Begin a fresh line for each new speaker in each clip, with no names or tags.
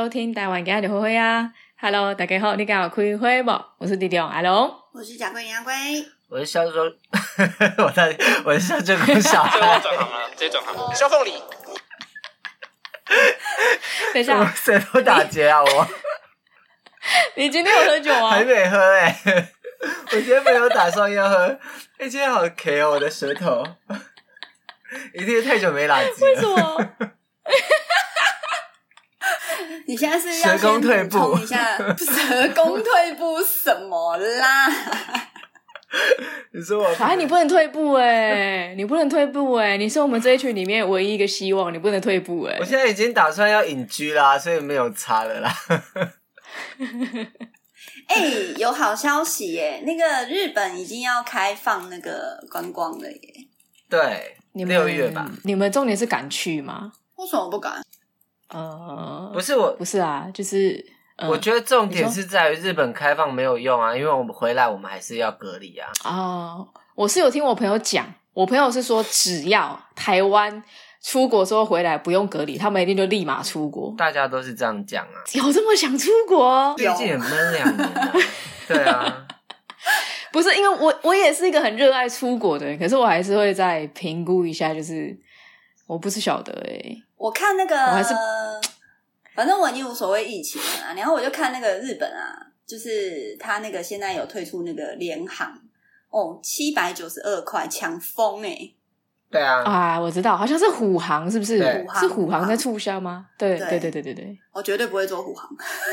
收听台湾家的灰灰啊！Hello，大家好，你敢有开会不？我是弟弟阿龙，
我是贾桂林阿龟，
我是肖忠，我在我是肖忠小孩，
转行了，直接转行了。肖凤梨，
等一下，
舌头打结啊！我，
你今天有喝酒啊？
还没喝哎、欸，我今天没有打算要喝。哎、欸，今天好 K 哦，我的舌头，一定是太久没打击了。
为什么？
你现在是要先补充一下 蛇攻退步什么啦？
你说我，
哎，你不能退步哎，你不能退步哎，你是我们这一群里面唯一一个希望，你不能退步哎。
我现在已经打算要隐居啦，所以没有差了啦。
哎、欸，有好消息耶！那个日本已经要开放那个观光了耶。
对，六月吧。
你们重点是敢去吗？
为什么不敢？
呃，
不是我，
不是啊，就是、呃、
我觉得重点是在于日本开放没有用啊，因为我们回来我们还是要隔离啊。
哦，我是有听我朋友讲，我朋友是说只要台湾出国之后回来不用隔离，他们一定就立马出国。
大家都是这样讲啊。
有这么想出国？
毕竟也闷两年了。对啊，
不是因为我我也是一个很热爱出国的人，可是我还是会再评估一下，就是我不是晓得哎、欸。
我看那个，
我还是
反正我已经无所谓疫情了啊。然后我就看那个日本啊，就是他那个现在有推出那个联航哦，七百九十二块抢疯哎。
对啊，
啊，我知道，好像是虎航，是不是？
虎航
是虎航在促销吗？对
对
对对对对对。
我绝对不会做虎航。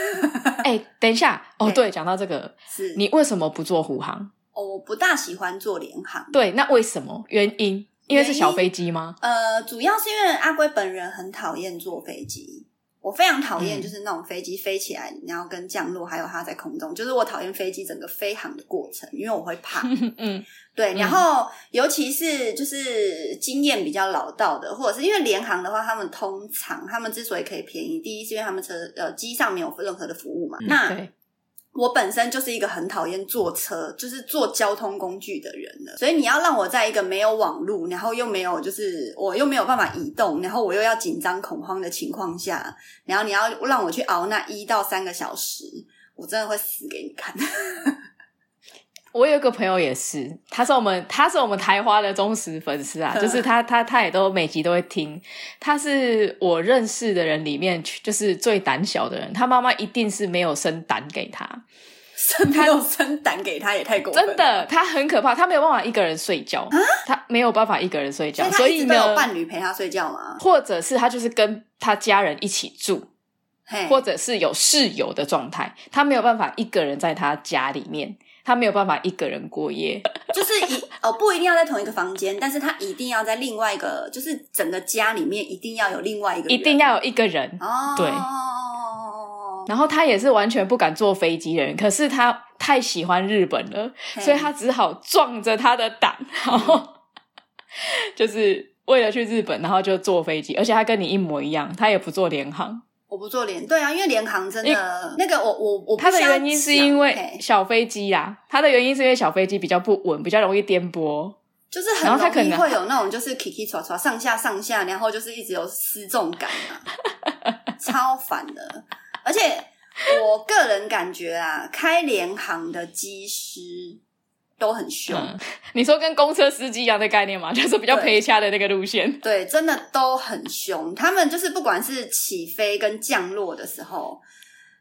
哎、欸，等一下哦，对，讲到这个，
是
你为什么不做虎航？
哦，我不大喜欢做联航。
对，那为什么？原因？因为是小飞机吗？
呃，主要是因为阿龟本人很讨厌坐飞机，我非常讨厌就是那种飞机飞起来，然后跟降落，还有它在空中，就是我讨厌飞机整个飞航的过程，因为我会怕。
嗯，
对。然后，尤其是就是经验比较老道的，或者是因为联航的话，他们通常他们之所以可以便宜，第一是因为他们车呃机上没有任何的服务嘛。
嗯、
那
对
我本身就是一个很讨厌坐车，就是坐交通工具的人了，所以你要让我在一个没有网路，然后又没有就是我又没有办法移动，然后我又要紧张恐慌的情况下，然后你要让我去熬那一到三个小时，我真的会死给你看。
我有一个朋友也是，他是我们他是我们台花的忠实粉丝啊，就是他 他他也都每集都会听。他是我认识的人里面就是最胆小的人，他妈妈一定是没有生胆给他，
生没有生胆给他也太过分了。
真的，他很可怕，他没有办法一个人睡觉，他没有办法一个人睡觉，所以呢，
有伴侣陪他睡觉吗？
或者是他就是跟他家人一起住，或者是有室友的状态，他没有办法一个人在他家里面。他没有办法一个人过夜，
就是一哦，不一定要在同一个房间，但是他一定要在另外一个，就是整个家里面一定要有另外一个人，
一定要有一个人
哦，
对。然后他也是完全不敢坐飞机的人，可是他太喜欢日本了，所以他只好壮着他的胆，然后 就是为了去日本，然后就坐飞机，而且他跟你一模一样，他也不坐联航。
我不坐联，对啊，因为联航真的那个我我我，
他的原因是因为小飞机啦，他的原因是因为小飞机比较不稳，比较容易颠簸，
就是很容易会有那种就是起起挫挫上下上下，然后就是一直有失重感啊，超烦的。而且我个人感觉啊，开联航的机师。都很凶、嗯，
你说跟公车司机一样的概念吗？就是比较陪掐的那个路线。
对，真的都很凶。他们就是不管是起飞跟降落的时候，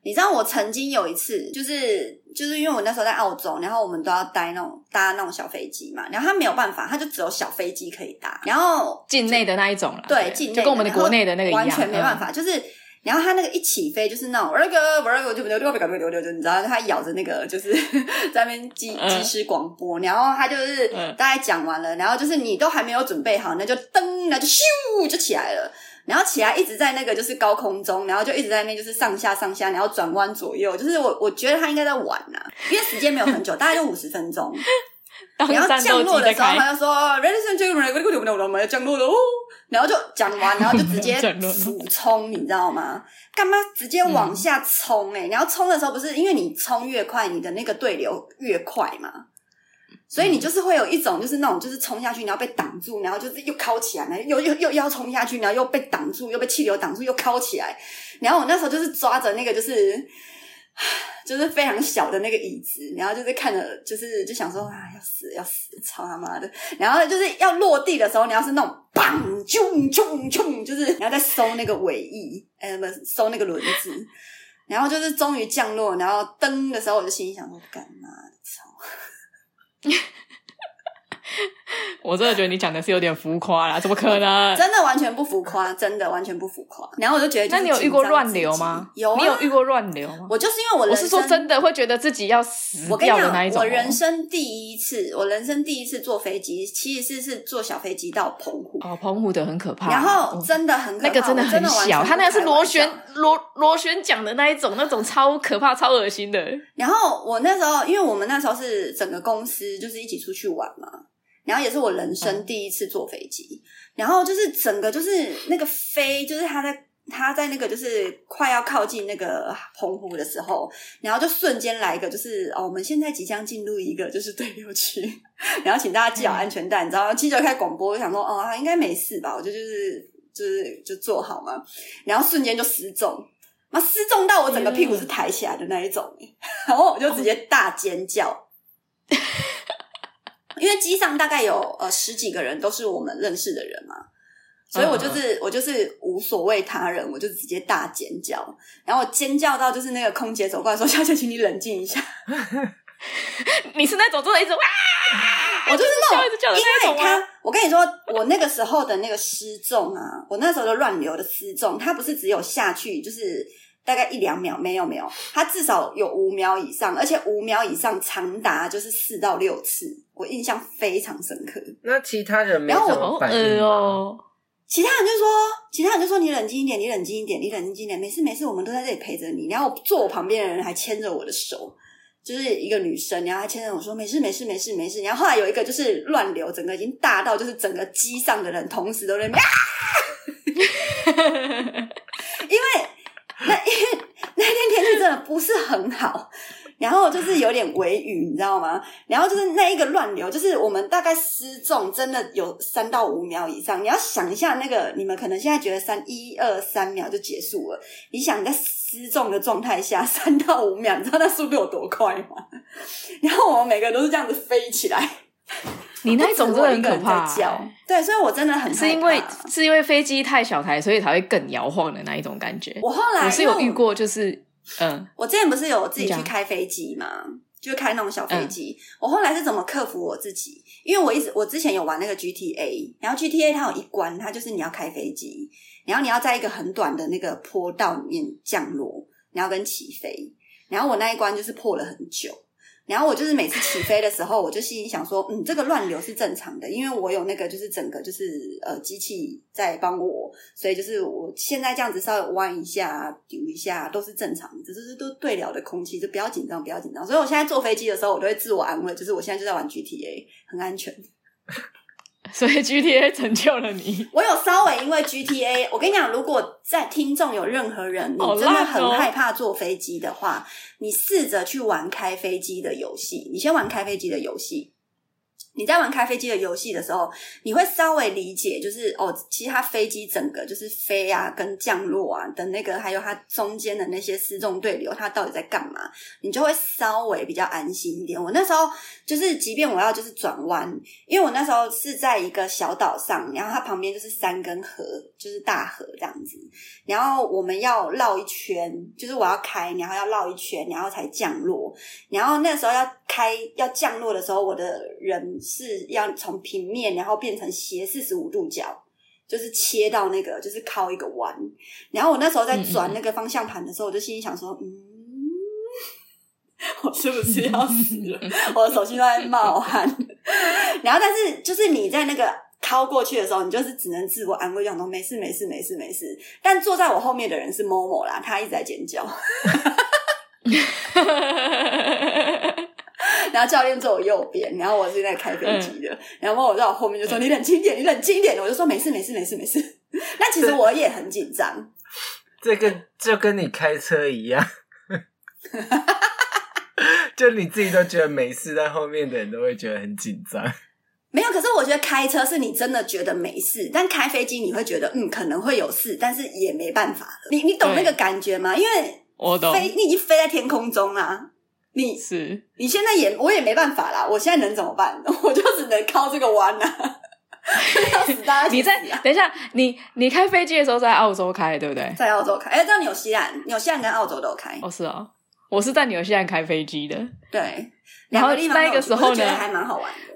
你知道我曾经有一次，就是就是因为我那时候在澳洲，然后我们都要搭那种搭那种小飞机嘛，然后他没有办法，他就只有小飞机可以搭，然后
境内的那一种了，
对，境内
就跟我们的国内的那个一样，
完全没办法，嗯、就是。然后他那个一起飞就是那种那个那个就就就就你知道他咬着那个就是 在那边机机师广播，然后他就是大概讲完了，然后就是你都还没有准备好，那就噔，那就咻就起来了，然后起来一直在那个就是高空中，然后就一直在那边就是上下上下，然后转弯左右，就是我我觉得他应该在玩呐、啊，因为时间没有很久，大概就五十分钟。然后降落的时候，他就说：“Ladies and gentlemen，我们要降落了哦。”然后就讲完，然后就直接 俯冲，你知道吗？干嘛直接往下冲、欸？哎、嗯，然后冲的时候不是因为你冲越快，你的那个对流越快嘛？所以你就是会有一种就是那种就是冲下去，然后被挡住，然后就是又靠起来，又又又要冲下去，然后又被挡住，又被气流挡住，又靠起来。然后我那时候就是抓着那个就是就是非常小的那个椅子，然后就是看着就是就想说啊要死要死，操他妈的！然后就是要落地的时候，你要是那种砰啾啾啾，就是你要再收那个尾翼，哎不收那个轮子，然后就是终于降落，然后登的时候，我就心里想说干嘛的操！
我真的觉得你讲的是有点浮夸啦，怎么可能？
真的完全不浮夸，真的完全不浮夸。然后我就觉得就，
那你有遇过乱流吗？
有、啊，
你有遇过乱流吗？
我就是因为我，
我是说真的会觉得自己要死掉的那一种。
我人生第一次，我人生第一次坐飞机，其实是是坐小飞机到澎湖。
哦，澎湖的很可怕。
然后真的很可怕，
那个真的很小，它那个是螺旋螺螺旋桨的那一种，那种超可怕、超恶心的。
然后我那时候，因为我们那时候是整个公司就是一起出去玩嘛。然后也是我人生第一次坐飞机，嗯、然后就是整个就是那个飞，就是他在他在那个就是快要靠近那个澎湖的时候，然后就瞬间来一个就是哦，我们现在即将进入一个就是对流区，然后请大家系好安全带，嗯、你知道吗？记者开广播，我想说哦，他应该没事吧？我就就是就是就坐好嘛，然后瞬间就失重，那失重到我整个屁股是抬起来的那一种，嗯、然后我就直接大尖叫。嗯 因为机上大概有呃十几个人都是我们认识的人嘛，所以我就是我就是无所谓他人，我就直接大尖叫，然后我尖叫到就是那个空姐走过来说：“ 小姐，请你冷静一下。”
你是那种真的一直哇，
我就是那
种，
因为他，我跟你说，我那个时候的那个失重啊，我那时候的乱流的失重，它不是只有下去，就是。大概一两秒，没有没有，它至少有五秒以上，而且五秒以上长达就是四到六次，我印象非常深刻。
那其他人没什么反应哦。
其他人就说，其他人就说你冷静一点，你冷静一点，你冷静一点，没事没事，我们都在这里陪着你。然后坐我旁边的人还牵着我的手，就是一个女生，然后还牵着我说没事没事没事没事。然后后来有一个就是乱流，整个已经大到就是整个机上的人同时都在那边，因为。那因为那天天气真的不是很好，然后就是有点微雨，你知道吗？然后就是那一个乱流，就是我们大概失重真的有三到五秒以上。你要想一下，那个你们可能现在觉得三一二三秒就结束了，你想你在失重的状态下三到五秒，你知道那速度有多快吗？然后我们每个人都是这样子飞起来。
你那种真的很可怕，
对，所以我真的很
是因为是因为飞机太小台，所以才会更摇晃的那一种感觉。
我后来
我是有遇过，就是嗯，
我之前不是有自己去开飞机嘛，就开那种小飞机。我后来是怎么克服我自己？因为我一直我之前有玩那个 GTA，然后 GTA 它有一关，它就是你要开飞机，然后你要在一个很短的那个坡道里面降落，然后跟起飞，然后我那一关就是破了很久。然后我就是每次起飞的时候，我就心里想说，嗯，这个乱流是正常的，因为我有那个就是整个就是呃机器在帮我，所以就是我现在这样子稍微弯一下、扭一下都是正常的，只是都对了的空气，就不要紧张，不要紧张。所以我现在坐飞机的时候，我都会自我安慰，就是我现在就在玩 GTA，很安全。
所以 GTA 成就了你。
我有稍微因为 GTA，我跟你讲，如果在听众有任何人，你真的很害怕坐飞机的话，你试着去玩开飞机的游戏。你先玩开飞机的游戏。你在玩开飞机的游戏的时候，你会稍微理解，就是哦，其实它飞机整个就是飞啊，跟降落啊的那个，还有它中间的那些失重对流，它到底在干嘛？你就会稍微比较安心一点。我那时候就是，即便我要就是转弯，因为我那时候是在一个小岛上，然后它旁边就是山跟河，就是大河这样子。然后我们要绕一圈，就是我要开，然后要绕一圈，然后才降落。然后那时候要开要降落的时候，我的人。是要从平面，然后变成斜四十五度角，就是切到那个，就是靠一个弯。然后我那时候在转那个方向盘的时候，我就心里想说：“嗯，我是不是要死了？我的手心都在冒汗。”然后，但是就是你在那个靠过去的时候，你就是只能自我安慰，讲说：“没事，没事，没事，没事。”但坐在我后面的人是 Momo 啦，他一直在尖叫。然后教练坐我右边，然后我是在开飞机的，嗯、然后我在我后面就说：“你冷静点，你冷静一点。”我就说：“没事，没事，没事，没事。”那其实我也很紧张。
这个就跟你开车一样，就你自己都觉得没事，但后面的人都会觉得很紧张。
没有，可是我觉得开车是你真的觉得没事，但开飞机你会觉得嗯可能会有事，但是也没办法了。你你懂那个感觉吗？因为
我懂，
飞你已经飞在天空中啦。你
是
你现在也我也没办法啦。我现在能怎么办？我就只能靠这个弯啊。要死大家！
你在等一下，你你开飞机的时候在澳洲开，对不对？
在澳洲开，哎，在纽西兰，纽西兰跟澳洲都有开。
哦，是哦，我是在纽西兰开飞机的。
对，
然后那个时候呢，
还蛮好玩的。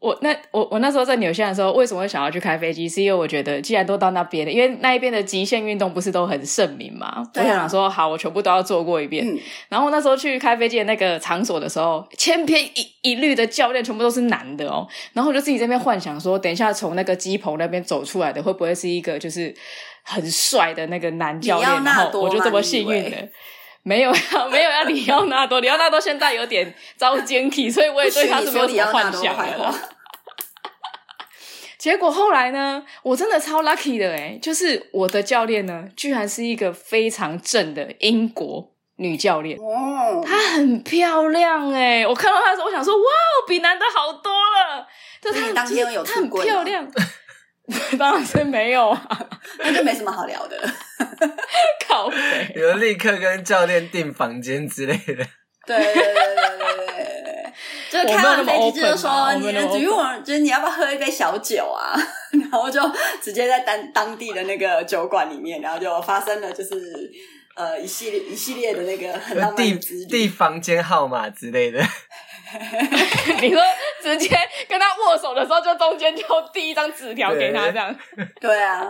我那我我那时候在纽西兰的时候，为什么会想要去开飞机？是因为我觉得既然都到那边了，因为那一边的极限运动不是都很盛名嘛，啊、我想说好，我全部都要做过一遍。嗯、然后那时候去开飞机的那个场所的时候，千篇一一律的教练全部都是男的哦。然后我就自己在那边幻想说，等一下从那个机棚那边走出来的会不会是一个就是很帅的那个男教练？然后我就这么幸运的。没有要 没有要里奥纳多，里奥纳多现在有点遭奸体，所以我也对他是没有什么幻想的。结果后来呢，我真的超 lucky 的诶，就是我的教练呢，居然是一个非常正的英国女教练。哦，她很漂亮诶，我看到她的时候，我想说，哇，比男的好多了。就她当天有她很漂亮。当然是没有啊，
那就没什么好聊的。
靠北，
有立刻跟教练订房间之类的。
对对对对对对对，就是开完飞机就说，你的主我就是你要不要喝一杯小酒啊？然后就直接在当当地的那个酒馆里面，然后就发生了就是呃一系列一系列的那个很浪漫的之
地房间号码之类的。
你说直接跟他握手的时候，就中间就递一张纸条给他，这样。
对啊，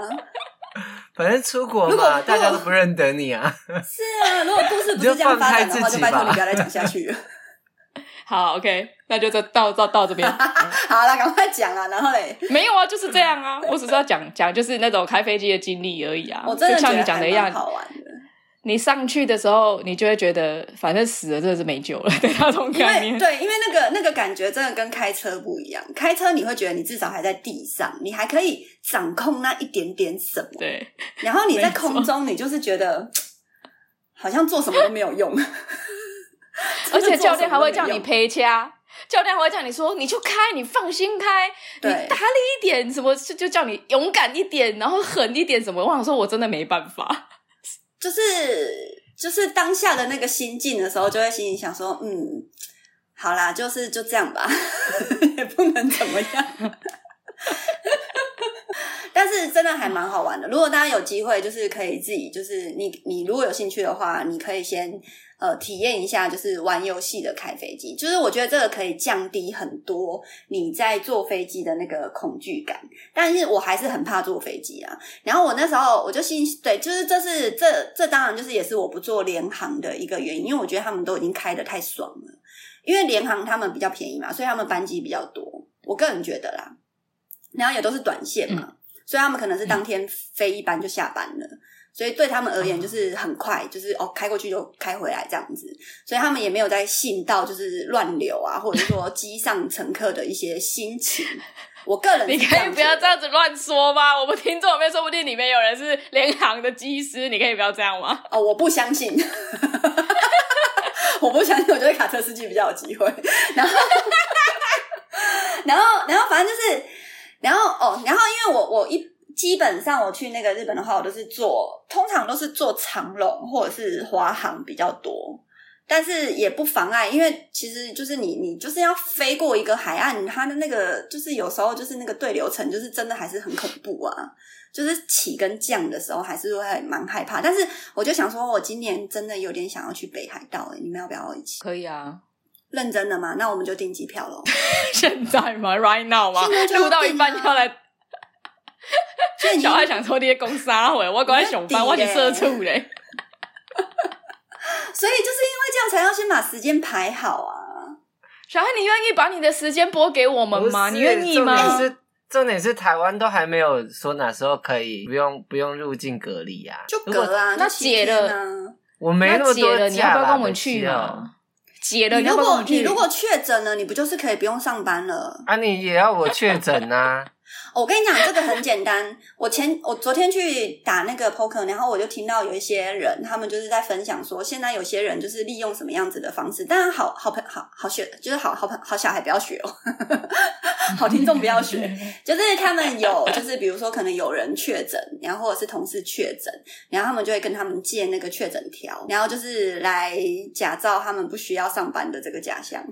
反正出国嘛，大家都不认得你啊。
是啊，如果故事不是这样发展的话，就拜托你不要再讲下去。
好，OK，那就这到到到这边。
好了，赶快讲啊！然后嘞，
没有啊，就是这样啊。我只是要讲讲，就是那种开飞机的经历而已啊。
我真的
就像你讲的一样，
好玩。
你上去的时候，你就会觉得反正死了真的是没救了，对那种概念。
对，因为那个那个感觉真的跟开车不一样。开车你会觉得你至少还在地上，你还可以掌控那一点点什么。
对。
然后你在空中，你就是觉得 好像做什么都没有用。
而且教练还会叫你陪掐，教练还会叫你说：“你就开，你放心开，对你大力一点，什么就叫你勇敢一点，然后狠一点，什么。”我想说，我真的没办法。
就是就是当下的那个心境的时候，就会心里想说，嗯，好啦，就是就这样吧，也不能怎么样。但是真的还蛮好玩的。如果大家有机会，就是可以自己，就是你你如果有兴趣的话，你可以先。呃，体验一下就是玩游戏的开飞机，就是我觉得这个可以降低很多你在坐飞机的那个恐惧感。但是我还是很怕坐飞机啊。然后我那时候我就心对，就是这是这这当然就是也是我不坐联航的一个原因，因为我觉得他们都已经开的太爽了。因为联航他们比较便宜嘛，所以他们班机比较多。我个人觉得啦，然后也都是短线嘛，嗯、所以他们可能是当天飞一班就下班了。所以对他们而言，就是很快，就是哦，开过去就开回来这样子。所以他们也没有在信到就是乱流啊，或者说 机上乘客的一些心情。我个人，
你可以不要这样子乱说吗？我们听众里面说不定里面有人是联航的机师，你可以不要这样吗？
哦，我不相信，我不相信，我觉得卡车司机比较有机会。然后，然后，然后，反正就是，然后哦，然后因为我我一。基本上我去那个日本的话，我都是坐，通常都是坐长龙或者是华航比较多，但是也不妨碍，因为其实就是你你就是要飞过一个海岸，它的那个就是有时候就是那个对流层，就是真的还是很恐怖啊，就是起跟降的时候还是会蛮害怕。但是我就想说，我今年真的有点想要去北海道，你们要不要一起？
可以啊，
认真的吗？那我们就订机票喽。
现在吗？Right now 吗？录到一半要来。所以小孩想抽这些公司啊，我赶快上班，我去社畜嘞。
所以就是因为这样，才要先把时间排好啊。
小孩，你愿意把你的时间拨给我们吗？你愿意吗？
重点是，重点是台湾都还没有说哪时候可以不用不用入境隔离呀、啊，
就隔啊，那解了，
我没那么多假，
你要不要跟我们去啊？解了，
你如果你如果确诊了，你不就是可以不用上班了？
啊，你也要我确诊啊？
我跟你讲，这个很简单。我前我昨天去打那个 poker，然后我就听到有一些人，他们就是在分享说，现在有些人就是利用什么样子的方式。当然，好好朋好好学，就是好好朋好小孩不要学哦，好听众不要学。就是他们有，就是比如说可能有人确诊，然后或者是同事确诊，然后他们就会跟他们借那个确诊条，然后就是来假造他们不需要上班的这个假象。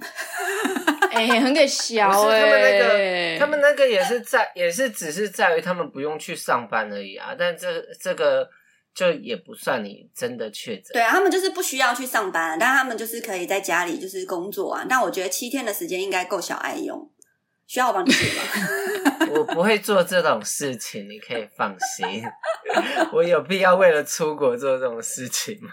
哎、欸，很给笑哎、
欸，他们那个，他们那个也是在，也是只是在于他们不用去上班而已啊。但这这个就也不算你真的确诊。
对啊，他们就是不需要去上班，但他们就是可以在家里就是工作啊。但我觉得七天的时间应该够小爱用，需要我帮你写吗？
我不会做这种事情，你可以放心。我有必要为了出国做这种事情吗？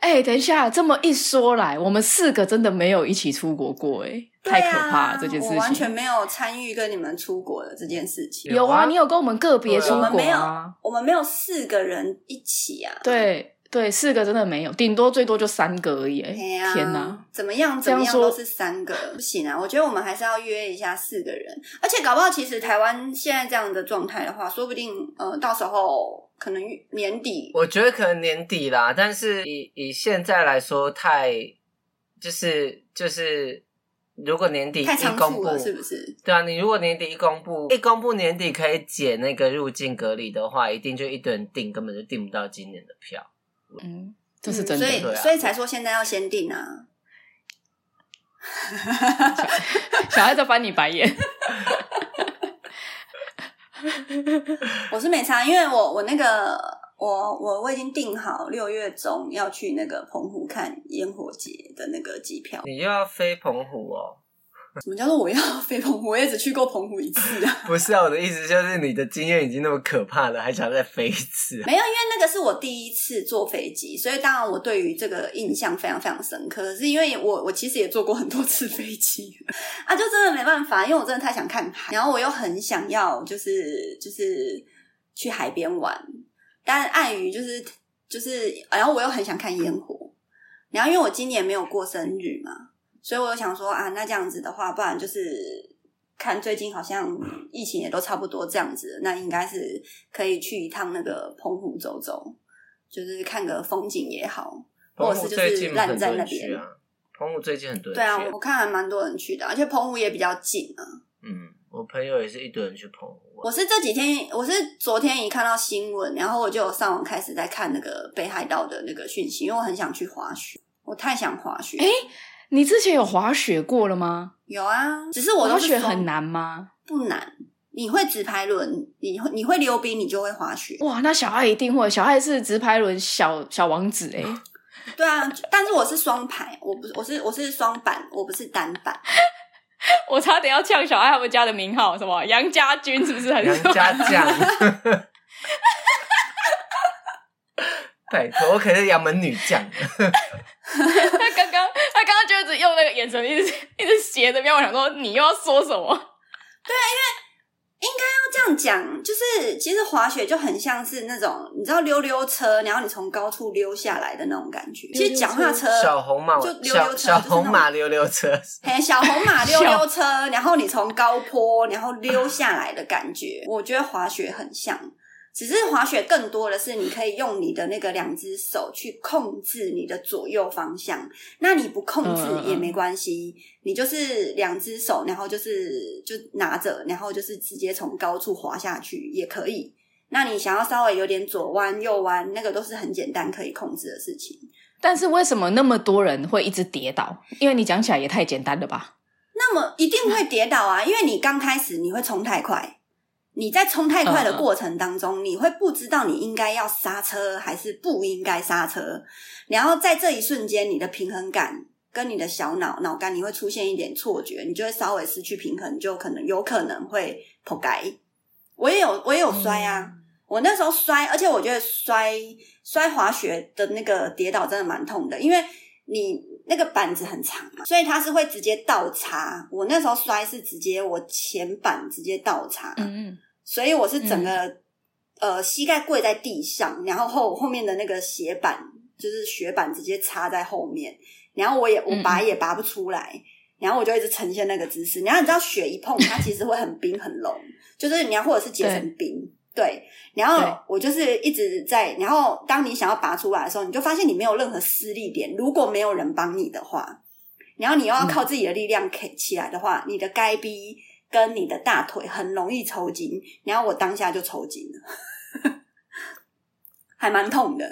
哎、欸，等一下，这么一说来，我们四个真的没有一起出国过，哎，太可怕了、啊、这件事情。
我完全没有参与跟你们出国的这件事情。
有啊，你有跟我们个别出国啊？
我们没有，我们没有四个人一起啊。
对对，四个真的没有，顶多最多就三个而已。天哪，
怎么样？怎么样都是三个，不行啊！我觉得我们还是要约一下四个人，而且搞不好其实台湾现在这样的状态的话，说不定呃，到时候。可能年底，
我觉得可能年底啦。但是以以现在来说，太就是就是，如果年底一公布，
是不是？
对啊，你如果年底一公布，一公布年底可以解那个入境隔离的话，一定就一堆人订，根本就订不到今年的票。
嗯，这是真的，
嗯、所以、
啊、
所以才说现在要先订啊。
小孩在翻你白眼。
我是没差，因为我我那个我我我已经订好六月中要去那个澎湖看烟火节的那个机票。
你又要飞澎湖哦？
什么叫做我要飞澎湖？我也只去过澎湖一次啊。
不是啊，我的意思就是你的经验已经那么可怕了，还想再飞一次？
没有，因为那个是我第一次坐飞机，所以当然我对于这个印象非常非常深刻。可是因为我我其实也坐过很多次飞机啊，就真的没办法，因为我真的太想看海，然后我又很想要就是就是去海边玩，但碍于就是就是，然后我又很想看烟火，然后因为我今年没有过生日嘛。所以我就想说啊，那这样子的话，不然就是看最近好像疫情也都差不多这样子，那应该是可以去一趟那个澎湖走走，就是看个风景也好，或者是就是烂在那边。
澎湖最近很多人去，
对啊，我看还蛮多人去的，而且澎湖也比较近啊。
嗯，我朋友也是一堆人去澎湖。
我是这几天，我是昨天一看到新闻，然后我就有上网开始在看那个北海道的那个讯息，因为我很想去滑雪，我太想滑雪。
诶你之前有滑雪过了吗？
有啊，只是我都是
滑雪很难吗？
不难，你会直排轮，你会你会溜冰，你就会滑雪。
哇，那小爱一定会，小爱是直排轮小小王子哎。
对啊，但是我是双排，我不我是我是双板，我不是单板。
我差点要呛小爱他们家的名号，什么杨家军是不是
很？杨家将。拜托，我可是杨门女将。
他刚刚，他刚刚就一直用那个眼神，一直一直斜着瞄。我想说，你又要说什么？
对，因为这样讲，就是其实滑雪就很像是那种你知道溜溜车，然后你从高处溜下来的那种感觉。其实脚踏车，
小红马
就溜溜车，
小红马溜溜车，
嘿，小红马溜溜车，然后你从高坡然后溜下来的感觉，我觉得滑雪很像。只是滑雪更多的是，你可以用你的那个两只手去控制你的左右方向。那你不控制也没关系，嗯、你就是两只手，然后就是就拿着，然后就是直接从高处滑下去也可以。那你想要稍微有点左弯右弯，那个都是很简单可以控制的事情。
但是为什么那么多人会一直跌倒？因为你讲起来也太简单了吧？
那么一定会跌倒啊，因为你刚开始你会冲太快。你在冲太快的过程当中，uh, 你会不知道你应该要刹车还是不应该刹车，然后在这一瞬间，你的平衡感跟你的小脑脑干，你会出现一点错觉，你就会稍微失去平衡，就可能有可能会扑街。我也有，我也有摔啊，嗯、我那时候摔，而且我觉得摔摔滑雪的那个跌倒真的蛮痛的，因为你那个板子很长嘛，所以它是会直接倒插。我那时候摔是直接我前板直接倒插，嗯。所以我是整个、嗯、呃膝盖跪在地上，然后后后面的那个斜板就是雪板直接插在后面，然后我也我拔也拔不出来，嗯、然后我就一直呈现那个姿势。然后你知道雪一碰它其实会很冰很冷，就是你要或者是结成冰，对，然后我就是一直在，然后当你想要拔出来的时候，你就发现你没有任何施力点。如果没有人帮你的话，然后你又要靠自己的力量起起来的话，嗯、你的该逼跟你的大腿很容易抽筋。然后我当下就抽筋了，还蛮痛的。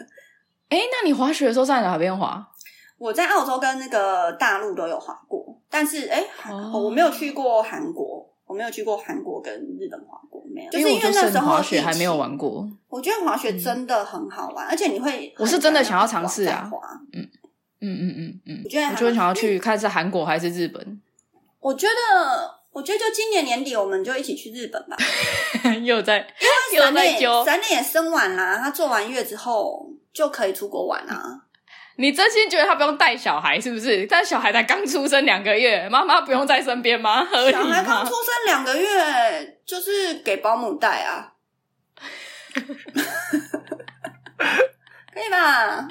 哎，那你滑雪的时候在哪边滑？
我在澳洲跟那个大陆都有滑过，但是哎，我没有去过韩国，我没有去过韩国跟日本滑过，没有。就是因为那时候
滑雪还没有玩过。
我觉得滑雪真的很好玩，而且你会，
我是真的想要尝试啊。嗯嗯嗯嗯嗯，我觉得我就想要去看是韩国还是日本。
我觉得，我觉得就今年年底我们就一起去日本吧。
又在，
因为闪电闪电也生完啦，他做完月之后就可以出国玩啊。
你真心觉得他不用带小孩是不是？但小孩才刚出生两个月，妈妈不用在身边吗？合理吗？
小孩刚出生两个月，就是给保姆带啊，可以吧？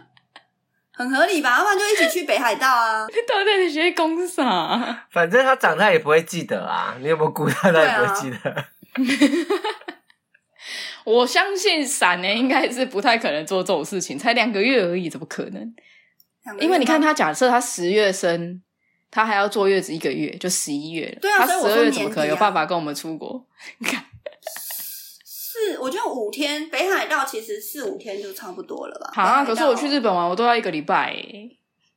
很合理吧？要不然就一起去北海道啊！
你 到底在学公啥？
反正他长大也不会记得啊。你有没有顾他？他也不会记得。啊、
我相信闪呢，应该是不太可能做这种事情。才两个月而已，怎么可能？因为你看，他假设他十月生，他还要坐月子一个月，就十一月了。
对啊，
他十二月怎么可能有办法跟我们出国？你看，
是我觉得五天北海道其实四五天就差不多了吧？
好啊，可是我去日本玩，我都要一个礼拜。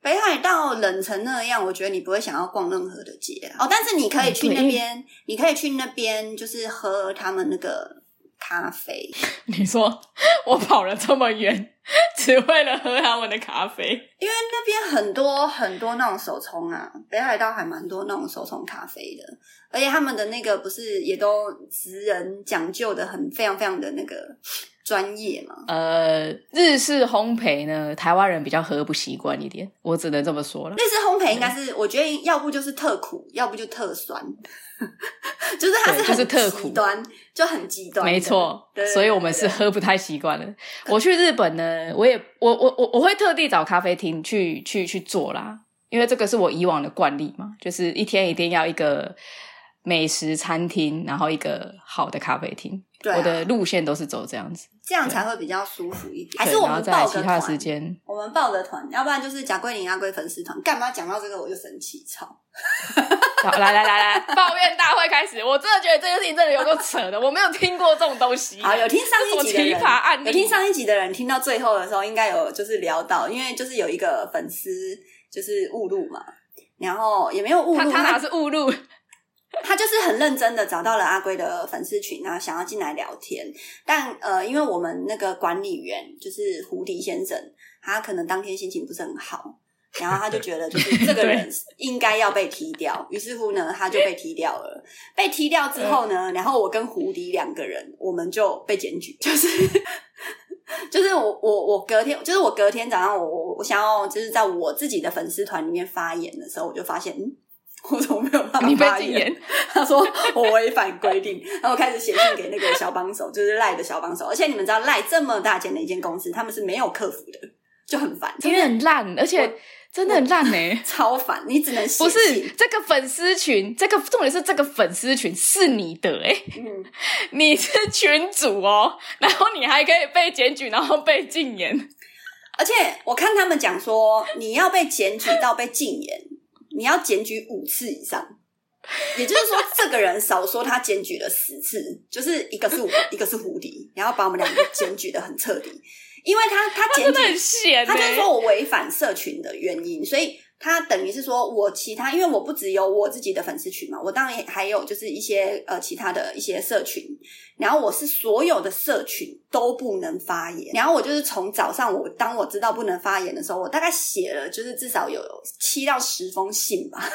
北海道冷成那样，我觉得你不会想要逛任何的街哦。但是你可以去那边，你可以去那边，就是喝他们那个。咖啡，
你说我跑了这么远，只为了喝他们的咖啡？
因为那边很多很多那种手冲啊，北海道还蛮多那种手冲咖啡的，而且他们的那个不是也都职人讲究的很非常非常的那个专业嘛？
呃，日式烘焙呢，台湾人比较喝不习惯一点，我只能这么说了。
日式烘焙应该是，我觉得要不就是特苦，要不就特酸。就是它是很极端，就是、就很极端，
没错。所以我们是喝不太习惯了。我去日本呢，我也我我我我会特地找咖啡厅去去去做啦，因为这个是我以往的惯例嘛，就是一天一定要一个美食餐厅，然后一个好的咖啡厅。对啊、我的路线都是走这样子，
这样才会比较舒服一点。还是我们报
其他时间，
我们报的团，要不然就是贾桂林阿龟粉丝团。干嘛讲到这个我就生气？操！
好，来来来来，抱怨大会开始。我真的觉得这件事情真的有够扯的，我没有听过这种东西。
好，有听上一集的人，有听上一集的人听到最后的时候，应该有就是聊到，因为就是有一个粉丝就是误入嘛，然后也没有误入，
他哪是误入？
他就是很认真的找到了阿龟的粉丝群，然后想要进来聊天，但呃，因为我们那个管理员就是胡迪先生，他可能当天心情不是很好，然后他就觉得就是这个人 应该要被踢掉，于是乎呢，他就被踢掉了。被踢掉之后呢，然后我跟胡迪两个人，我们就被检举，就是就是我我我隔天，就是我隔天早上，我我我想要就是在我自己的粉丝团里面发言的时候，我就发现嗯。我怎么没有办法发言？他说我违反规定，然后我开始写信给那个小帮手，就是赖的小帮手。而且你们知道赖这么大间的一间公司，他们是没有客服的，就很烦，
因为很烂，而且真的很烂呢，
超烦。你只能写
不是这个粉丝群，这个重点是这个粉丝群是你的哎，嗯，你是群主哦，然后你还可以被检举，然后被禁言，
而且我看他们讲说，你要被检举到被禁言。你要检举五次以上，也就是说，这个人少说他检举了十次，就是一个是我，一个是胡迪，然后把我们两个检举的很彻底，因为他他检举，他就是说我违反社群的原因，所以。他等于是说，我其他，因为我不只有我自己的粉丝群嘛，我当然还有就是一些呃其他的一些社群，然后我是所有的社群都不能发言，然后我就是从早上我当我知道不能发言的时候，我大概写了就是至少有七到十封信吧，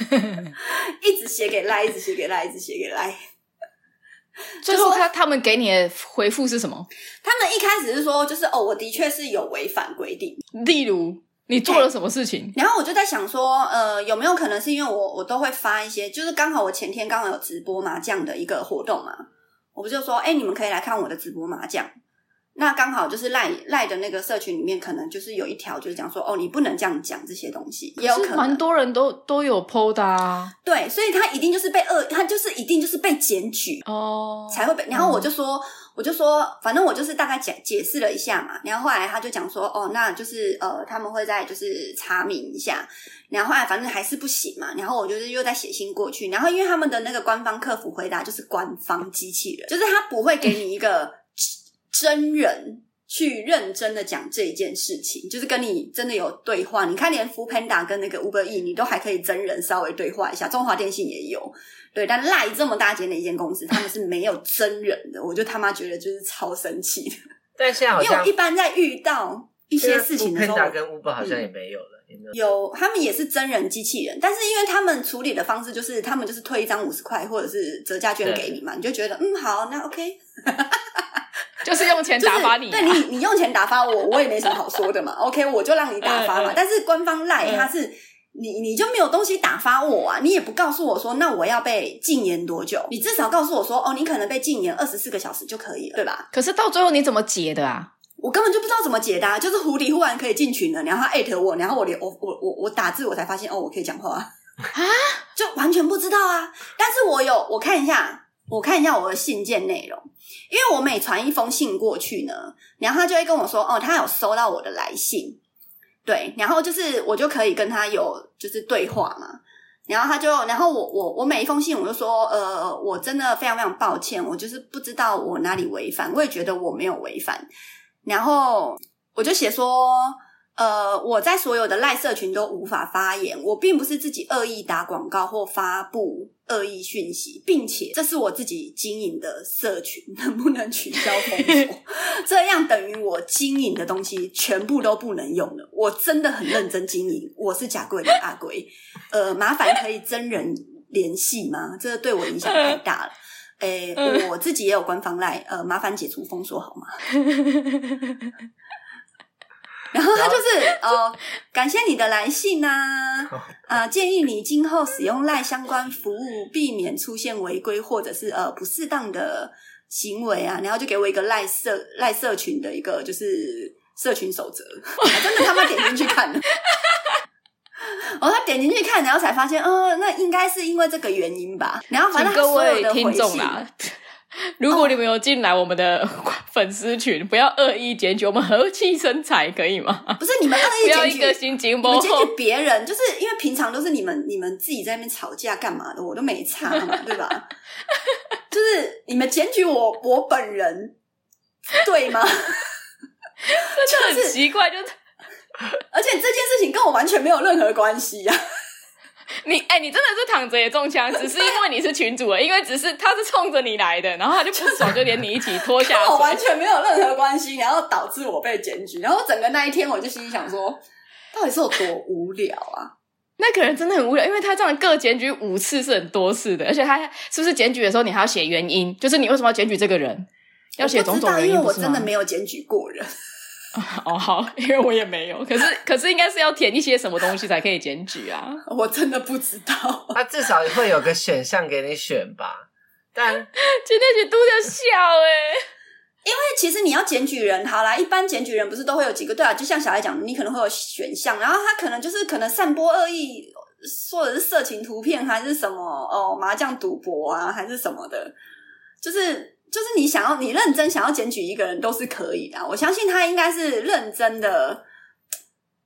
一直写给赖，一直写给赖，一直写给赖。
最后他他们给你的回复是什么？
他们一开始是说，就是哦，我的确是有违反规定，
例如。你做了什么事情？
然后我就在想说，呃，有没有可能是因为我我都会发一些，就是刚好我前天刚好有直播麻将的一个活动嘛，我不就说，哎，你们可以来看我的直播麻将。那刚好就是赖赖的那个社群里面，可能就是有一条就是讲说，哦，你不能这样讲这些东西，也有可能
蛮多人都都有 PO 的啊。
对，所以他一定就是被恶，他就是一定就是被检举
哦，
才会被。然后我就说，嗯、我就说，反正我就是大概解解释了一下嘛。然后后来他就讲说，哦，那就是呃，他们会再就是查明一下。然后后来反正还是不行嘛。然后我就是又再写信过去。然后因为他们的那个官方客服回答就是官方机器人，就是他不会给你一个。真人去认真的讲这一件事情，就是跟你真的有对话。你看，连扶平达跟那个 Uber E，你都还可以真人稍微对话一下。中华电信也有，对，但赖这么大间的一间公司，他们是没有真人的。我就他妈觉得就是超生气的。
但现在好
因为我一般在遇到一些事情的时候
跟 Uber 好像也没有了。
嗯、有，他们也是真人机器人，但是因为他们处理的方式就是，他们就是退一张五十块或者是折价券给你嘛，你就觉得嗯好，那 OK。
就是用钱 打发你、啊
就是，对你，你用钱打发我，我也没什么好说的嘛。OK，我就让你打发嘛。嗯嗯、但是官方赖他是、嗯、你，你就没有东西打发我啊，你也不告诉我说，那我要被禁言多久？你至少告诉我说，哦，你可能被禁言二十四个小时就可以了，对吧？
可是到最后你怎么解的啊？
我根本就不知道怎么解答、啊，就是狐狸忽然可以进群了，然后他艾特我，然后我连我我我我打字，我才发现哦，我可以讲话啊，就完全不知道啊。但是我有我看一下。我看一下我的信件内容，因为我每传一封信过去呢，然后他就会跟我说，哦，他有收到我的来信，对，然后就是我就可以跟他有就是对话嘛，然后他就，然后我我我每一封信我就说，呃，我真的非常非常抱歉，我就是不知道我哪里违反，我也觉得我没有违反，然后我就写说。呃，我在所有的赖社群都无法发言。我并不是自己恶意打广告或发布恶意讯息，并且这是我自己经营的社群，能不能取消封锁？这样等于我经营的东西全部都不能用了。我真的很认真经营，我是假贵的阿贵。呃，麻烦可以真人联系吗？这个对我影响太大了。诶，我自己也有官方赖，呃，麻烦解除封锁好吗？然后他就是哦，感谢你的来信呐，啊，建议你今后使用赖相关服务，避免出现违规或者是呃不适当的行为啊。然后就给我一个赖社赖社群的一个就是社群守则，真的他妈点进去看了，哦，他点进去看，然后才发现，呃，那应该是因为这个原因吧。然后反正他所有的回信。
如果你们有进来我们的 粉丝群，不要恶意检举，我们和气生财，可以吗？
不是你们恶意 检举，
一个心情不好，
检举别人，就是因为平常都是你们你们自己在那边吵架干嘛的，我都没差嘛，对吧？就是你们检举我我本人，对吗？
真的很奇怪，就是，
而且这件事情跟我完全没有任何关系呀。
你哎、欸，你真的是躺着也中枪，只是因为你是群主了，因为只是他是冲着你来的，然后他就不爽，就连你一起拖下水。
我完全没有任何关系，然后导致我被检举，然后整个那一天我就心里想说，到底是有多无聊啊？
那个人真的很无聊，因为他这样各检举五次是很多次的，而且他是不是检举的时候你还要写原因，就是你为什么要检举这个人，要写种种原因，
因为我真的没有检举过人。
哦，好，因为我也没有，可是可是应该是要填一些什么东西才可以检举啊？
我真的不知道，
他至少会有个选项给你选吧？但
今天去都要笑哎，
因为其实你要检举人，好啦，一般检举人不是都会有几个？对啊，就像小孩讲，你可能会有选项，然后他可能就是可能散播恶意，说的是色情图片还是什么哦，麻将赌博啊，还是什么的，就是。就是你想要，你认真想要检举一个人都是可以的。我相信他应该是认真的、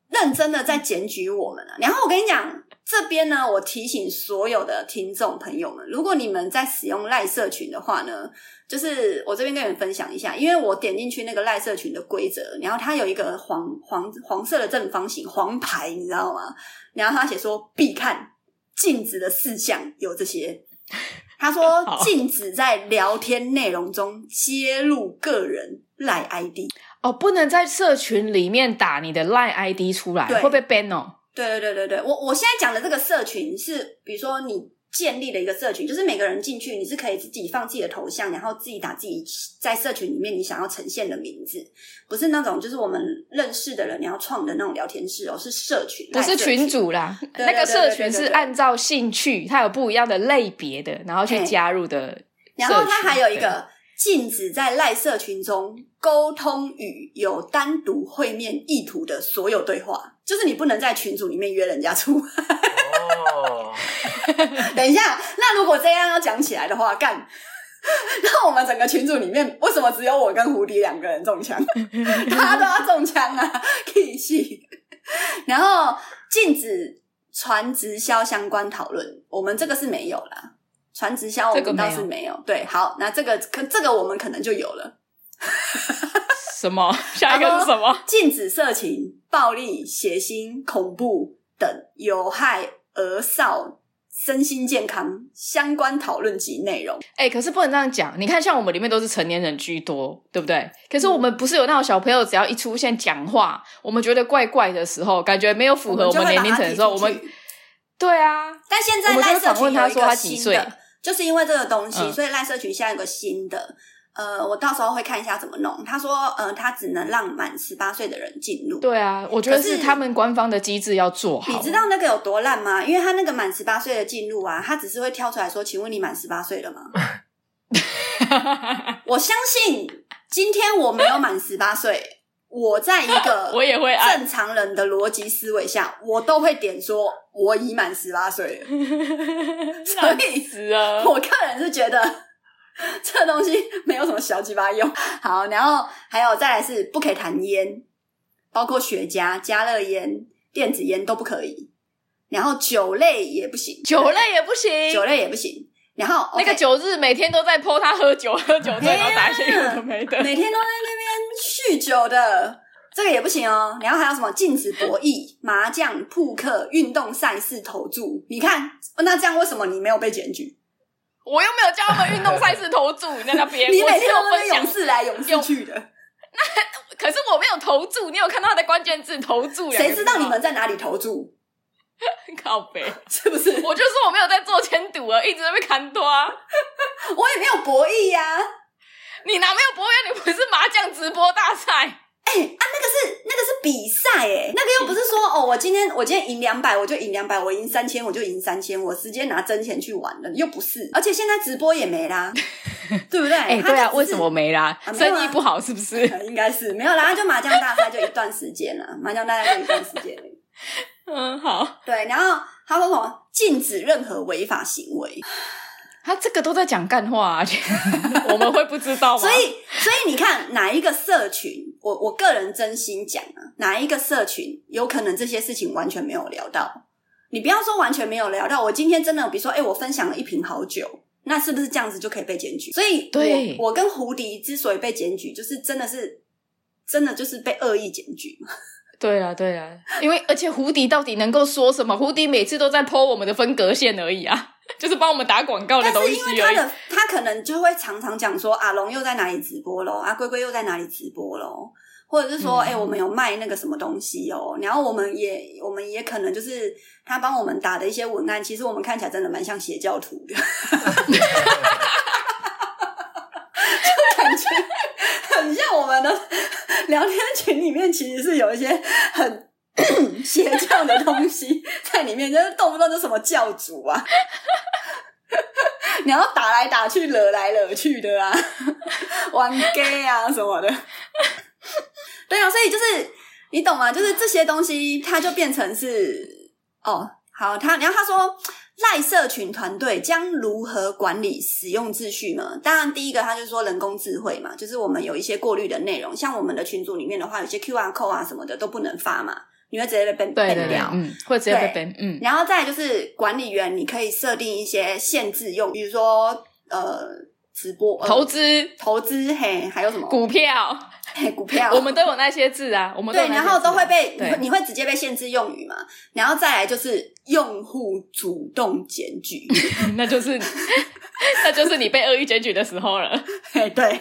认真的在检举我们了。然后我跟你讲，这边呢，我提醒所有的听众朋友们，如果你们在使用赖社群的话呢，就是我这边跟你们分享一下，因为我点进去那个赖社群的规则，然后它有一个黄黄黄色的正方形黄牌，你知道吗？然后他写说必看、禁止的事项有这些。他说：“禁止在聊天内容中揭露个人赖 ID
哦，不能在社群里面打你的赖 ID 出来，对会被 ban 哦。
对对对对对，我我现在讲的这个社群是，比如说你。”建立了一个社群，就是每个人进去，你是可以自己放自己的头像，然后自己打自己在社群里面你想要呈现的名字，不是那种就是我们认识的人你要创的那种聊天室哦，是社群，
不是群主啦。那个社群是按照兴趣，它有不一样的类别的，然后去加入的。
然后它还有一个禁止在赖社群中沟通与有单独会面意图的所有对话，就是你不能在群组里面约人家出。哦，等一下，那如果这样要讲起来的话，干，那我们整个群组里面为什么只有我跟胡迪两个人中枪？大家都要中枪啊！屁戏。然后禁止传直销相关讨论，我们这个是没有啦。传直销我们倒是没有，对，好，那这个可这个我们可能就有了。
什么？下一个是什么？
禁止色情、暴力、血腥、恐怖等有害儿少身心健康相关讨论及内容。
哎、欸，可是不能这样讲。你看，像我们里面都是成年人居多，对不对？可是我们不是有那种小朋友，只要一出现讲话，我们觉得怪怪的时候，感觉没有符合我们年龄层的时候，我们对啊。
但现在赖社群有一个新的。就是因为这个东西，嗯、所以赖社群现在有个新的，呃，我到时候会看一下怎么弄。他说，呃，他只能让满十八岁的人进入。
对啊，我觉得是他们官方的机制要做好。
你知道那个有多烂吗？因为他那个满十八岁的进入啊，他只是会跳出来说：“请问你满十八岁了吗？” 我相信今天我没有满十八岁。我在一个 我也会正常人的逻辑思维下，我都会点说，我已满十八岁了。所以，我个人是觉得 这东西没有什么小鸡巴用。好，然后还有再来是不可以谈烟，包括雪茄、加热烟、电子烟都不可以。然后酒类也不行，
酒类也不行，
酒类也不行。然后
那个九日每天都在 po 他喝酒，喝酒醉，然后打一些有的没的，
每天都在那边酗酒的，这个也不行哦。然后还有什么禁止博弈、麻将、扑克、运动赛事投注？你看，那这样为什么你没有被检举？
我又没有叫他们运动赛事投注，你在那边，
你每天都分勇士来勇士去的。
那可是我没有投注，你有看到他的关键字投注？
谁知道你们在哪里投注？
靠北
是不是？
我就说我没有在做签赌啊，一直在被砍多啊。
我也没有博弈呀、啊。
你哪没有博弈？你不是麻将直播大赛？
哎、欸、啊，那个是那个是比赛哎，那个又不是说哦，我今天我今天赢两百，我就赢两百；我赢三千，我就赢三千。我直接拿真钱去玩了，又不是。而且现在直播也没啦，对不对？哎、
欸，对啊，为什么没啦？啊、生意不好是不是？
应该是没有啦，就麻将大赛就一段时间了，麻将大赛就一段时间。
嗯，好，
对，然后他说什么？禁止任何违法行为。
他这个都在讲干话、啊，我们会不知道吗？
所以，所以你看，哪一个社群？我我个人真心讲啊，哪一个社群有可能这些事情完全没有聊到？你不要说完全没有聊到，我今天真的，比如说，哎，我分享了一瓶好酒，那是不是这样子就可以被检举？所以我，对，我跟胡迪之所以被检举，就是真的是真的就是被恶意检举嘛。
对啊，对啊，因为而且胡迪到底能够说什么？胡迪每次都在 po 我们的分隔线而已啊，就是帮我们打广告的东西
因为他的他可能就会常常讲说，阿龙又在哪里直播咯，阿龟龟又在哪里直播咯，或者是说，哎、我们有卖那个什么东西哦，然后我们也我们也可能就是他帮我们打的一些文案，其实我们看起来真的蛮像邪教徒的，就感觉很像我们的。聊天群里面其实是有一些很 邪教的东西 在里面，就是动不动就什么教主啊，然后打来打去、惹来惹去的啊，玩 gay 啊什么的。对啊，所以就是你懂吗？就是这些东西，它就变成是哦，好，他然后他说。赖社群团队将如何管理使用秩序呢？当然，第一个他就说人工智慧嘛，就是我们有一些过滤的内容，像我们的群组里面的话，有些 QR code 啊什么的都不能发嘛，你会直接被 ban 掉，对对对，
嗯，会直接被 ban，嗯。
然后再来就是管理员，你可以设定一些限制用，比如说呃，直播、呃、
投资、
投资，嘿，还有什么
股票。
股票，
我们都有那些字啊，我们对，
然后都会被你会你会直接被限制用语嘛，然后再来就是用户主动检举，
那就是 那就是你被恶意检举的时候了。
嘿，对，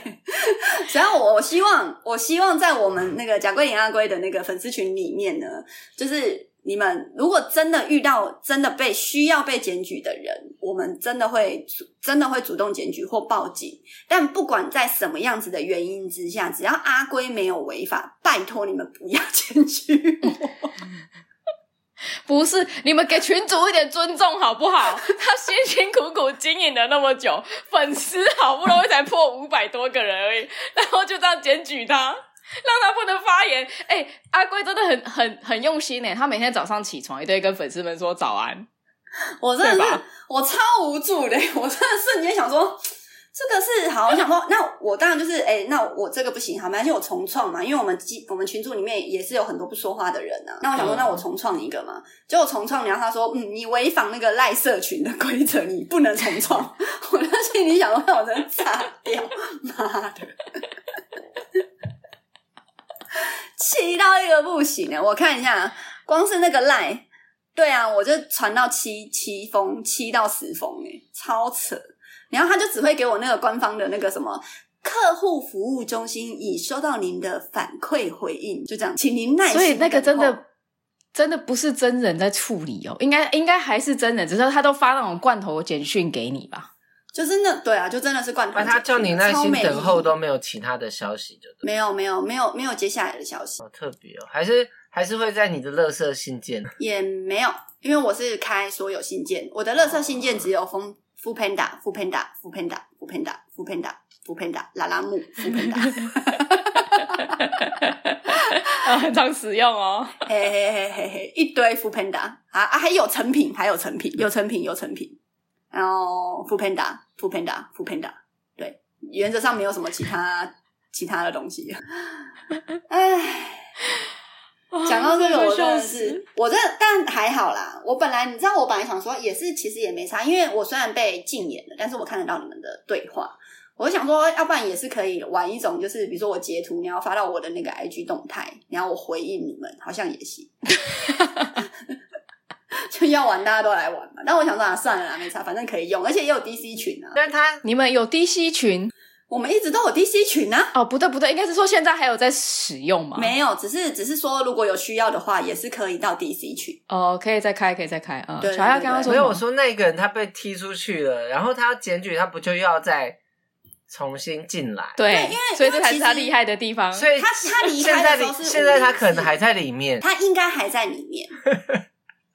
然后我希望我希望在我们那个贾桂林阿龟的那个粉丝群里面呢，就是。你们如果真的遇到真的被需要被检举的人，我们真的会真的会主动检举或报警。但不管在什么样子的原因之下，只要阿龟没有违法，拜托你们不要检举我。
不是，你们给群主一点尊重好不好？他辛辛苦苦经营了那么久，粉丝好不容易才破五百多个人而已，然后就这样检举他，他不能发言。哎、欸，阿龟真的很很很用心呢，他每天早上起床一定会跟粉丝们说早安。
我真的是，我超无助的，我真的瞬间想说。这个是好，我想说，那我当然就是，哎、欸，那我这个不行，好，没关系，我重创嘛，因为我们我们群组里面也是有很多不说话的人啊。那我想说，那我重创一个嘛，结果重创，然后他说，嗯，你违反那个赖社群的规则，你不能重创。我就心里想说，那我真的炸掉，妈的，气到一个不行啊！我看一下，光是那个赖，对啊，我就传到七七封，七到十封，哎，超扯。然后他就只会给我那个官方的那个什么客户服务中心已收到您的反馈回应，就这样，请您耐心。
所以那个真的真的不是真人在处理哦，应该应该还是真人，只是他都发那种罐头简讯给你吧？
就是那对啊，就真的是罐头。
那他叫你耐心等候都没有其他的消息就对，
没有没有没有没有接下来的消息，
好特别哦，还是还是会在你的垃圾信件？
也没有，因为我是开所有信件，我的垃圾信件只有封。富 Panda，富 Panda，富 Panda，富 Panda，富 Panda，富 Panda，拉拉木，富 Panda，
很常使用哦，
嘿嘿嘿嘿嘿，一堆富 Panda 啊啊，还有成品，还有成品，有成品，有成品，然后富 Panda，富 Panda，富 Panda，对，原则上没有什么其他其他的东西，唉。讲到这个，我真的是，我这但还好啦。我本来你知道，我本来想说也是，其实也没差，因为我虽然被禁言了，但是我看得到你们的对话。我就想说，要不然也是可以玩一种，就是比如说我截图，你要发到我的那个 IG 动态，然后我回应你们，好像也行。就要玩，大家都来玩嘛。但我想说啊，算了啦，没差，反正可以用，而且也有 DC 群啊。
但他
你们有 DC 群？
我们一直都有 DC 群啊！
哦，不对不对，应该是说现在还有在使用吗？
没有，只是只是说如果有需要的话，也是可以到 DC 群。
哦，可以再开，可以再开啊。
对，
小鸭刚刚说，
所以我说那个人他被踢出去了，然后他要检举，他不就要再重新进来？
对，因为所以这才是他厉害的地方。
所以他他离开的时候是现在他可能还在里面，
他应该还在里面。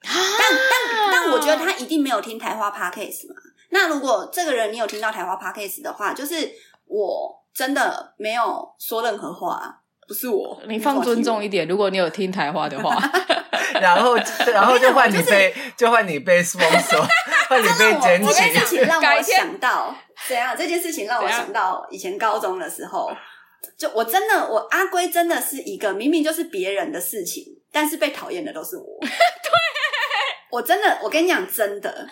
但但但我觉得他一定没有听台花 Podcast 嘛。那如果这个人你有听到台花 Podcast 的话，就是。我真的没有说任何话，不是我。
你放尊重一点，如果你有听台花的话，
然后 然后就换你被就换你被封锁，换你被检举。
这件事情让我想到怎样？这件事情让我想到以前高中的时候，就我真的我阿龟真的是一个明明就是别人的事情，但是被讨厌的都是我。对，我真的，我跟你讲，真的。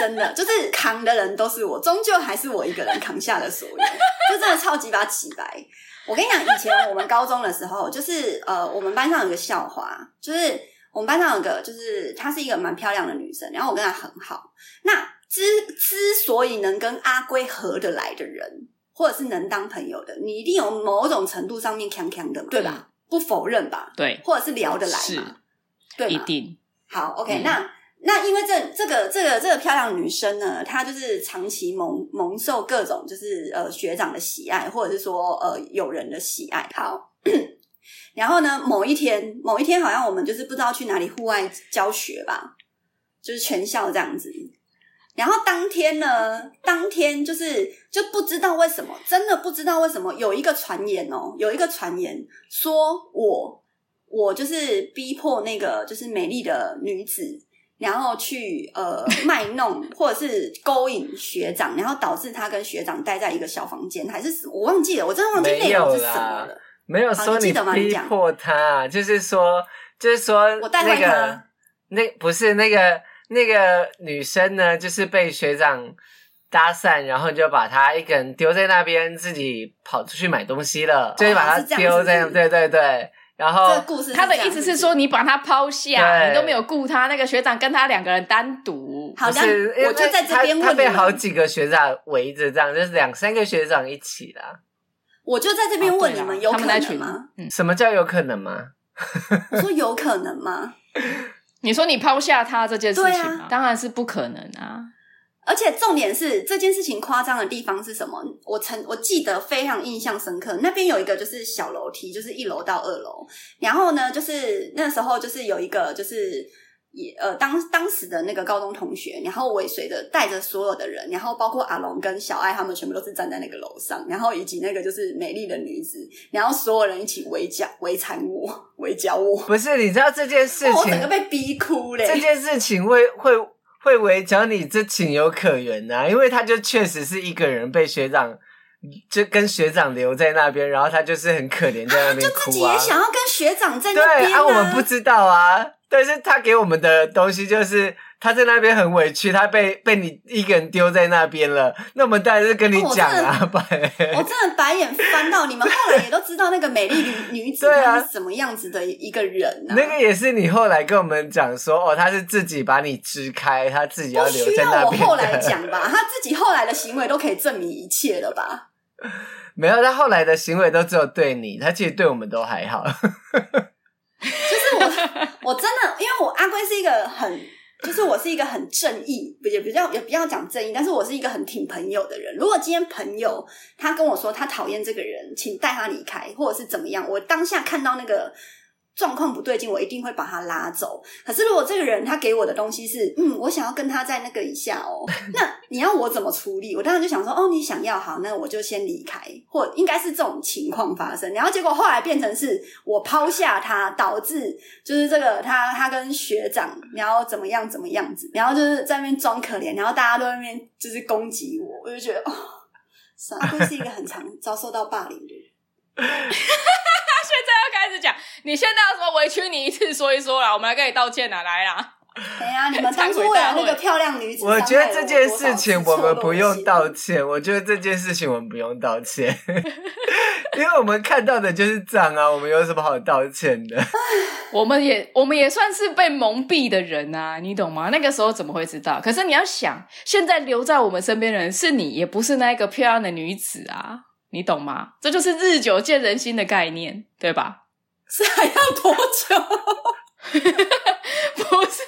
真的就是扛的人都是我，终究还是我一个人扛下了所有，就真的超级把起白。我跟你讲，以前我们高中的时候，就是呃，我们班上有个校花，就是我们班上有个，就是她是一个蛮漂亮的女生，然后我跟她很好。那之之所以能跟阿龟合得来的人，或者是能当朋友的，你一定有某种程度上面强强的嘛，对吧？不否认吧？
对，
或者是聊得来嘛？
是
对，
一定。
好，OK，嗯，那。那因为这这个这个这个漂亮女生呢，她就是长期蒙蒙受各种就是呃学长的喜爱，或者是说呃友人的喜爱。好，然后呢，某一天某一天好像我们就是不知道去哪里户外教学吧，就是全校这样子。然后当天呢，当天就是就不知道为什么，真的不知道为什么有一个传言哦，有一个传言说我我就是逼迫那个就是美丽的女子。然后去呃卖弄或者是勾引学长，然后导致他跟学长待在一个小房间，还是？我忘记了，我真的忘记内容是什么了。
没有说你逼迫他，就是说，就是说，
我带坏他。
那不是那个那个女生呢，就是被学长搭讪，然后就把他一个人丢在那边，自己跑出去买东西了，就把他丢在，对对对。然后，
他的意思是说，你把他抛下，你都没有顾他。那个学长跟他两个人单独，
好像我就在这边问你，
他被好几个学长围着，这样就是两三个学长一起啦。
我就在这边问你们，有可能吗？
什么叫有可能吗？
我 说有可能吗？
你说你抛下他这件事情，当然是不可能啊。
而且重点是这件事情夸张的地方是什么？我曾我记得非常印象深刻，那边有一个就是小楼梯，就是一楼到二楼。然后呢，就是那时候就是有一个就是也呃当当时的那个高中同学，然后尾随着带着所有的人，然后包括阿龙跟小爱他们全部都是站在那个楼上，然后以及那个就是美丽的女子，然后所有人一起围剿围缠我围剿我。
不是，你知道这件事情，我
整个被逼哭嘞。
这件事情会会会围剿你，这情有可原呐、啊，因为他就确实是一个人被学长。就跟学长留在那边，然后他就是很可怜，在那边哭啊。
就自己也想要跟学长在那边啊。
对啊，我们不知道啊。但是他给我们的东西就是他在那边很委屈，他被被你一个人丢在那边了。那我们当然是跟你讲啊，
白。我真的白眼翻到，你们后来也都知道那个美丽女女子她是什么样子的一个人啊。
那个也是你后来跟我们讲说，哦，她是自己把你支开，她自己要留在那边。
不需要我后来讲吧，她自己后来的行为都可以证明一切了吧。
没有，他后来的行为都只有对你，他其实对我们都还好。
就是我，我真的，因为我阿龟是一个很，就是我是一个很正义，也比较也不要讲正义，但是我是一个很挺朋友的人。如果今天朋友他跟我说他讨厌这个人，请带他离开，或者是怎么样，我当下看到那个。状况不对劲，我一定会把他拉走。可是如果这个人他给我的东西是，嗯，我想要跟他在那个一下哦，那你要我怎么处理？我当然就想说，哦，你想要好，那我就先离开，或应该是这种情况发生。然后结果后来变成是我抛下他，导致就是这个他他跟学长，然后怎么样怎么样子，然后就是在那边装可怜，然后大家都在那边就是攻击我，我就觉得哦，是啊，会是一个很常遭受到霸凌的人。
现在要开始讲，你现在要什么委屈你一次说一说啦，我们来跟你道歉啦，来啦！
对呀，你们当初为了那个 漂亮女子，
我觉得这件事情我们不用道歉。我觉得这件事情我们不用道歉，因为我们看到的就是这样啊，我们有什么好道歉的？
我们也我们也算是被蒙蔽的人啊，你懂吗？那个时候怎么会知道？可是你要想，现在留在我们身边的人是你，也不是那个漂亮的女子啊。你懂吗？这就是日久见人心的概念，对吧？
是还要多久？
不是，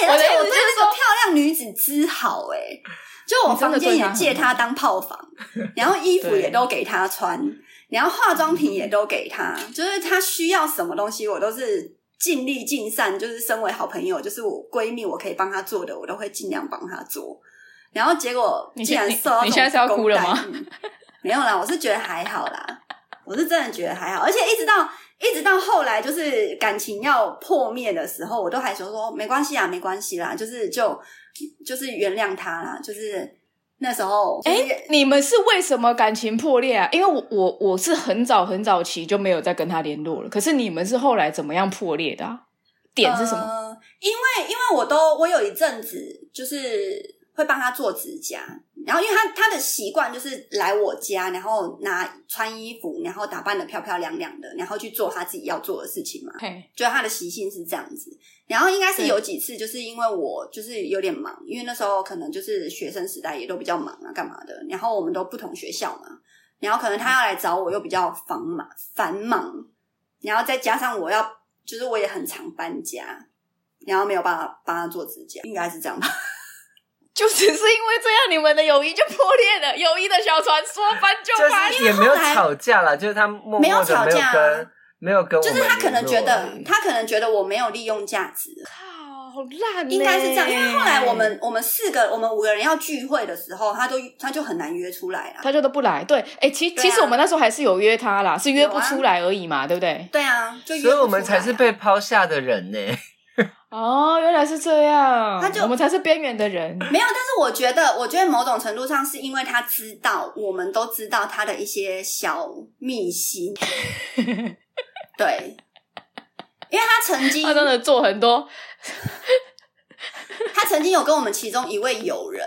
欸、我的意思就是说，漂亮女子之好、欸，哎，就我房间也借她当炮房，然后衣服也都给她穿，然后化妆品也都给她，就是她需要什么东西，我都是尽力尽善，就是身为好朋友，就是我闺蜜，我可以帮她做的，我都会尽量帮她做。然后结果竟然受到这种，
你现在是要哭了吗？
没有啦，我是觉得还好啦，我是真的觉得还好，而且一直到一直到后来，就是感情要破灭的时候，我都还说说没关系啊，没关系啦，就是就就是原谅他啦，就是那时候，哎、
欸，你们是为什么感情破裂啊？因为我我我是很早很早期就没有再跟他联络了，可是你们是后来怎么样破裂的啊？点是什么？
呃、因为因为我都我有一阵子就是会帮他做指甲。然后，因为他他的习惯就是来我家，然后拿穿衣服，然后打扮的漂漂亮亮的，然后去做他自己要做的事情嘛。对，就他的习性是这样子。然后应该是有几次，就是因为我就是有点忙，因为那时候可能就是学生时代也都比较忙啊，干嘛的。然后我们都不同学校嘛，然后可能他要来找我又比较繁忙繁忙，然后再加上我要就是我也很常搬家，然后没有办法帮他做指甲，应该是这样吧。
就只是因为这样，你们的友谊就破裂了。友谊的小船说翻就翻，
就是也没有吵架了，就是他默默的没有吵架，没有跟我，
就是他可能觉得，他可能觉得我没有利用价值。
靠，好烂！
应该是这样，因为后来我们我们四个，我们五个人要聚会的时候，他都他就很难约出来了，
他就都不来。对，哎、欸，其、啊、其实我们那时候还是有约他啦，是约不出来而已嘛，对不对？
对啊，就约
所以我们才是被抛下的人呢。
哦，原来是这样，他就我们才是边缘的人。
没有，但是我觉得，我觉得某种程度上是因为他知道，我们都知道他的一些小秘辛。对，因为他曾经
他真的做很多，
他曾经有跟我们其中一位友人，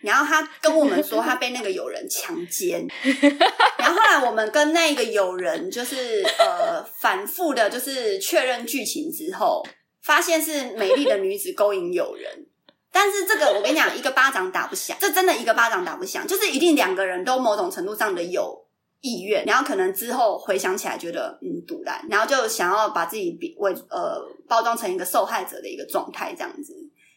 然后他跟我们说他被那个友人强奸，然后后来我们跟那个友人就是呃反复的，就是确认剧情之后。发现是美丽的女子勾引友人，但是这个我跟你讲，一个巴掌打不响，这真的一个巴掌打不响，就是一定两个人都某种程度上的有意愿，然后可能之后回想起来觉得嗯然后就想要把自己比为呃包装成一个受害者的一个状态这样子。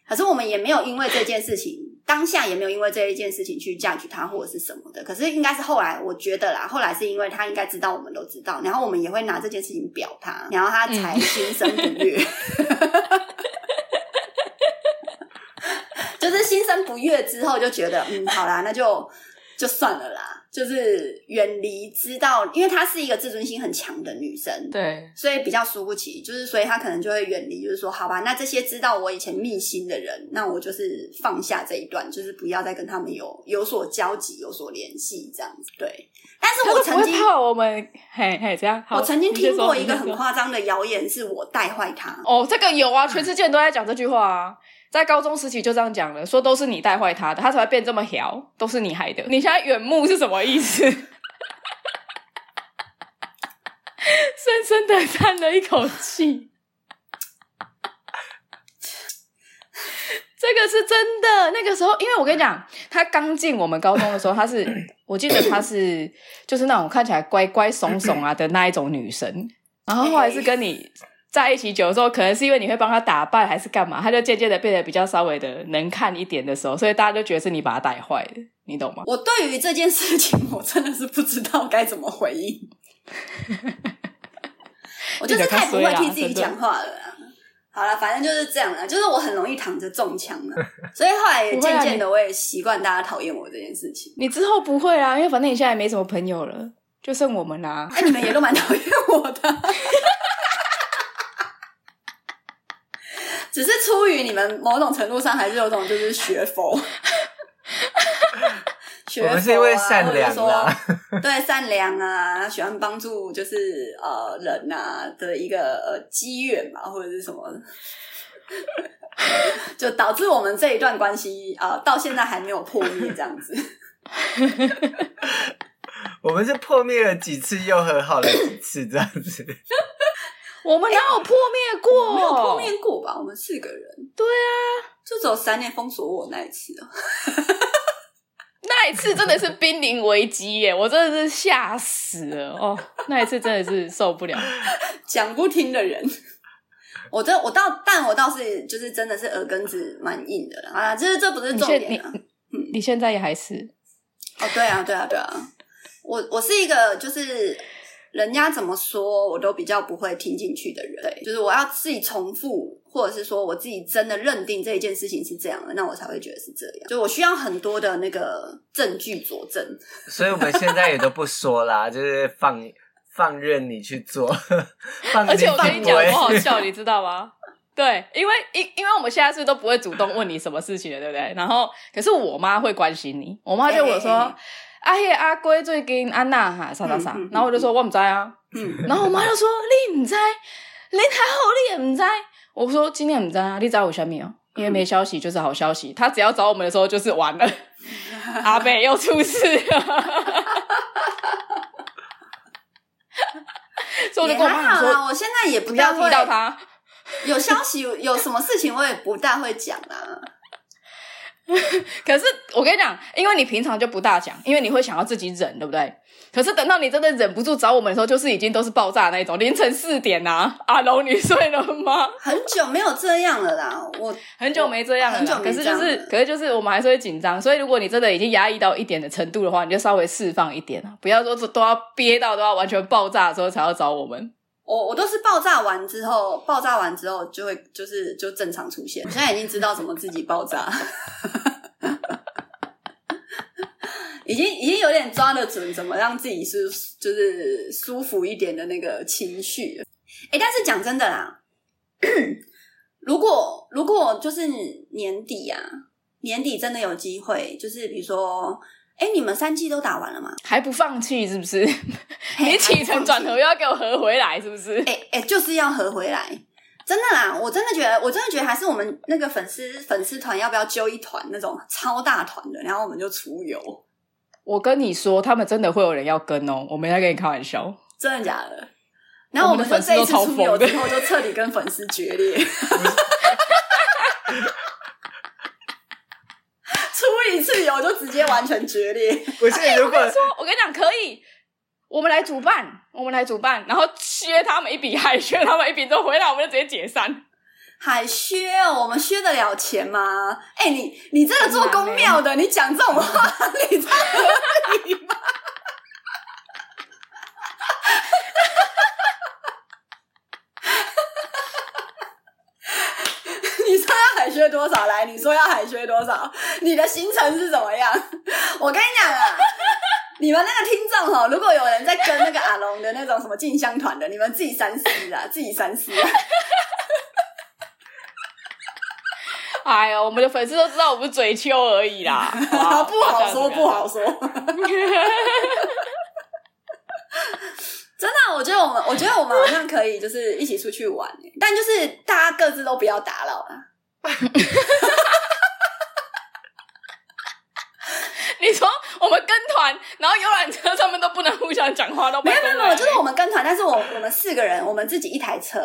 可是我们也没有因为这件事情，当下也没有因为这一件事情去嫁娶他或者是什么的可是应该是后来我觉得啦后来是因为他应该知道我们都知道然后我们也会拿这件事情表他然后他才心生不悦。就是心生不悦之后就觉得嗯好啦那就就算了啦。就是远离，知道，因为她是一个自尊心很强的女生，
对，
所以比较输不起。就是，所以她可能就会远离。就是说，好吧，那这些知道我以前秘心的人，那我就是放下这一段，就是不要再跟他们有有所交集、有所联系，这样子。对。但是我曾经
怕我们，嘿 嘿，这样。
我曾经听过一个很夸张的谣言，是我带坏他。
哦，这个有啊，全世界都在讲这句话啊。在高中时期就这样讲了，说都是你带坏他的，他才会变这么屌，都是你害的。你现在远目是什么意思？深深的叹了一口气。这个是真的。那个时候，因为我跟你讲，他刚进我们高中的时候，他是，我记得他是就是那种看起来乖乖怂怂啊的那一种女生，然后后来是跟你。在一起久的时候，可能是因为你会帮他打扮，还是干嘛？他就渐渐的变得比较稍微的能看一点的时候，所以大家就觉得是你把他带坏的，你懂吗？
我对于这件事情，我真的是不知道该怎么回应。我就是太不会替自己讲话了。好了，反正就是这样了，就是我很容易躺着中枪了，所以后来也渐渐的我也习惯大家讨厌我这件事情。
你之后不会啊，因为反正你现在也没什么朋友了，就剩我们啦。
哎，你们也都蛮讨厌我的。只是出于你们某种程度上还是有种就是学佛，学佛啊，
我们是因为善良啊，
对善良啊，喜欢帮助就是呃人啊的一个呃机缘嘛，或者是什么，就导致我们这一段关系啊，呃，到现在还没有破灭这样子。
我们是破灭了几次又和好了几次这样子。
我们哪有破灭过？
欸、没有破灭过吧？我们四个人。
对啊，
就只有三年封锁我那一次啊。
那一次真的是濒临危机耶！我真的是吓死了哦。那一次真的是受不了。
讲不听的人，我这我倒，但我倒是就是真的是耳根子蛮硬的了啊。这这不是重点啊。
嗯，你，你现在也还是？
哦，对啊，对啊，对啊。我我是一个就是。人家怎么说，我都比较不会听进去的人。对，就是我要自己重复，或者是说我自己真的认定这一件事情是这样的，那我才会觉得是这样。就我需要很多的那个证据佐证。
所以我们现在也都不说啦，就是放放任你去做。放
而且我跟你讲，多好笑，你知道吗？对，因为因因为我们现在是都不会主动问你什么事情的，对不对？然后，可是我妈会关心你，我妈就我说。欸欸欸阿黑阿龟最近安娜哈啥啥啥，然后我就说我唔知啊，然后我妈就说你唔知，你还好你也唔知，我说今天唔知啊，你知我下面哦，因为没消息就是好消息，他只要找我们的时候就是完了，阿北又出事了，所以我就跟我妈说，
我现在也不
要提到他，
有消息有什么事情我也不大会讲啊。
可是我跟你讲，因为你平常就不大讲，因为你会想要自己忍，对不对？可是等到你真的忍不住找我们的时候，就是已经都是爆炸的那种，凌晨四点呐、啊，阿龙你睡了吗？
很久没有这样了啦，我
很久没这样了，
很久没
可是就是，可是就是我们还是会紧张，所以如果你真的已经压抑到一点的程度的话，你就稍微释放一点，不要说都要憋到都要完全爆炸的时候才要找我们。
我我都是爆炸完之后，爆炸完之后就会就是就正常出现。我现在已经知道怎么自己爆炸，已经已经有点抓得准，怎么让自己是就是舒服一点的那个情绪。哎，但是讲真的啦，如果如果就是年底啊，年底真的有机会，就是比如说。哎，你们三季都打完了吗？还不
放弃是不是？你起承转合又要给我合回来是不是？
哎哎，就是要合回来，真的啦！我真的觉得，我真的觉得还是我们那个粉丝粉丝团要不要揪一团那种超大团的，然后我们就出游。
我跟你说，他们真的会有人要跟哦，我没在跟你开玩笑，
真的假的？然后我们就这一次出游之后，就彻底跟粉丝决裂。出一次游就直接完全决裂。
不是，如果、
欸、我跟你说，我跟你讲，可以，我们来主办，我们来主办，然后削他们一笔，海削他们一笔，之后回来我们就直接解散。
海削？我们削得了钱吗？哎、欸，你你这个做公庙的，你讲这种话，你这合理吗？你说要海削多少？来，你说要还缺多少？你的行程是怎么样？我跟你讲啊，你们那个听众哈，如果有人在跟那个阿龙的那种什么进香团的，你们自己三思啊，自己三思啊。
哎呀，我们的粉丝都知道我们嘴秋而已啦，
不好说，不好说。真的，我觉得我们，我觉得我们好像可以，就是一起出去玩，但就是大家各自都不要打扰了。
你说我们跟团，然后游览车上面都不能互相讲话，都没有没有没有，
就是我们跟团，但是我我们四个人，我们自己一台车，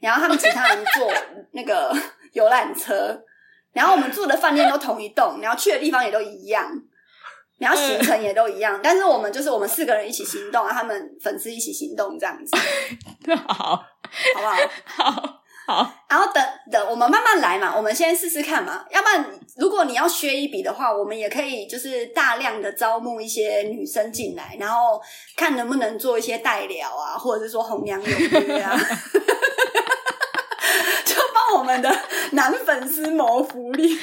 然后他们其他人坐那个。游览车，然后我们住的饭店都同一栋，然后去的地方也都一样，然后行程也都一样，但是我们就是我们四个人一起行动，他们粉丝一起行动这样子，
好，好
不好？
好好，
然后等等，我们慢慢来嘛，我们先试试看嘛，要不然如果你要削一笔的话，我们也可以就是大量的招募一些女生进来，然后看能不能做一些代聊啊，或者是说红娘有约啊。我们的男粉丝谋福利，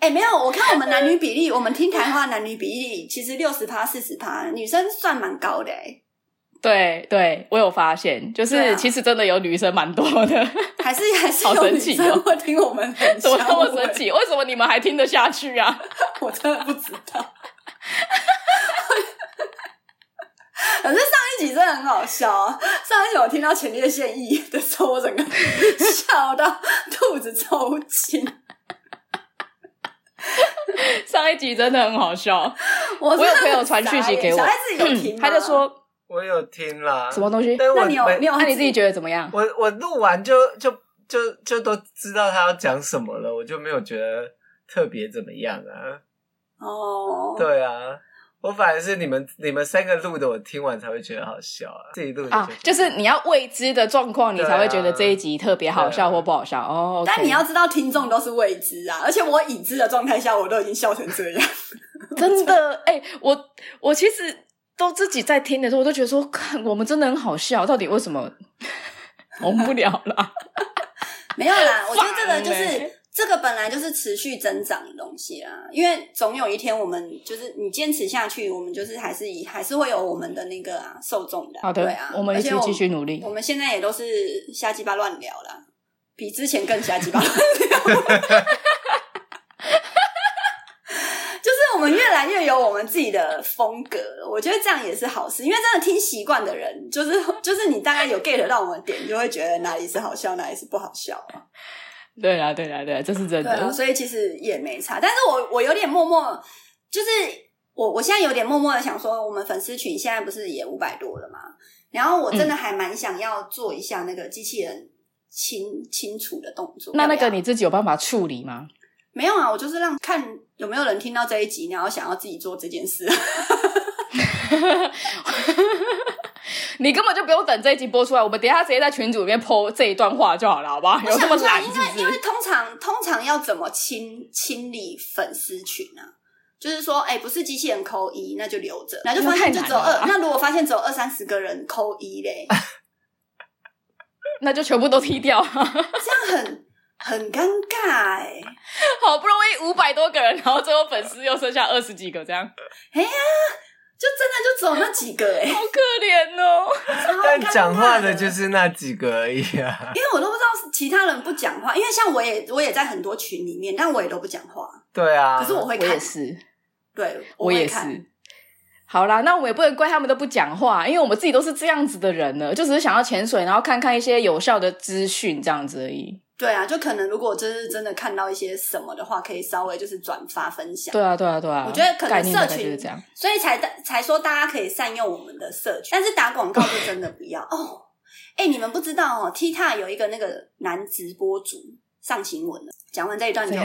哎、欸，没有，我看我们男女比例，我们听台话男女比例其实六十趴四十趴，女生算蛮高的哎。
对对，我有发现，就是其实真的有女生蛮多的，
还是还是好神奇哦会听我们很，
怎么那么神奇？为什么你们还听得下去啊？
我真的不知道。可是上一集真的很好笑啊！上一集我听到前列腺液的时候，我整个笑到肚子抽筋。
上一集真的很好笑，我，我有朋友传讯息给我，
小孩子有听，
他就说
我有听啦，
什么东西？
那你有你有？
那你自己觉得怎么样？
我我录完就就就就都知道他要讲什么了，我就没有觉得特别怎么样啊。
哦，
对啊。我反而是你们你们三个录的，我听完才会觉得好笑啊！自己录的
啊，就是你要未知的状况，你才会觉得这一集特别好笑或不好笑哦。
但你要知道，听众都是未知啊，而且我已知的状态下，我都已经笑成这样，
真的哎、欸！我我其实都自己在听的时候，我都觉得说，看我们真的很好笑，到底为什么 红不了啦？
没有啦，我觉得这个就是。这个本来就是持续增长的东西啦，因为总有一天我们就是你坚持下去，我们就是还是以还是会有我们的那个啊受众的。
好的，
对啊，
我们一起继续努力。
我们现在也都是瞎鸡巴乱聊啦，比之前更瞎鸡巴乱聊。就是我们越来越有我们自己的风格，我觉得这样也是好事，因为真的听习惯的人，就是就是你大概有 get 到我们的点，就会觉得哪里是好笑，哪里是不好笑啊。
对啊，对啊，对啊，这是真的。
对，所以其实也没差，但是我我有点默默，就是我我现在有点默默的想说，我们粉丝群现在不是也五百多了吗？然后我真的还蛮想要做一下那个机器人清清除的动作。
那那个你自己有办法处理吗？
没有啊，我就是让看有没有人听到这一集，然后想要自己做这件事。
你根本就不用等这一集播出来，我们等一下直接在群组里面 po 这一段话就好了，好不好？有这么懒是不是？
因为因为通常通常要怎么清清理粉丝群呢、啊？就是说，哎、欸，不是机器人扣一，那就留着，那就发现就只有二。那如果发现只有二三十个人扣一嘞，
那就全部都踢掉，
这样很很尴尬哎、欸。
好不容易五百多个人，然后最后粉丝又剩下二十几个，这样。
哎呀。就真的就只有那几个哎、欸，
好可怜哦！
但讲话的就是那几个而已啊。
因为我都不知道其他人不讲话，因为像我也我也在很多群里面，但我也都不讲话。
对啊，
可是我会看，
我也是，
对，
我，我也是。好啦，那我们也不能怪他们都不讲话，因为我们自己都是这样子的人呢，就只是想要潜水，然后看看一些有效的资讯这样子而已。
对啊，就可能如果真是真的看到一些什么的话，可以稍微就是转发分享。
对啊，对啊，对啊。
我觉得可能社群
就是这样，
所以才才说大家可以善用我们的社群，但是打广告就真的不要 哦。哎、欸，你们不知道哦，TikTok 有一个那个男直播主上新闻了。讲完这一段之后，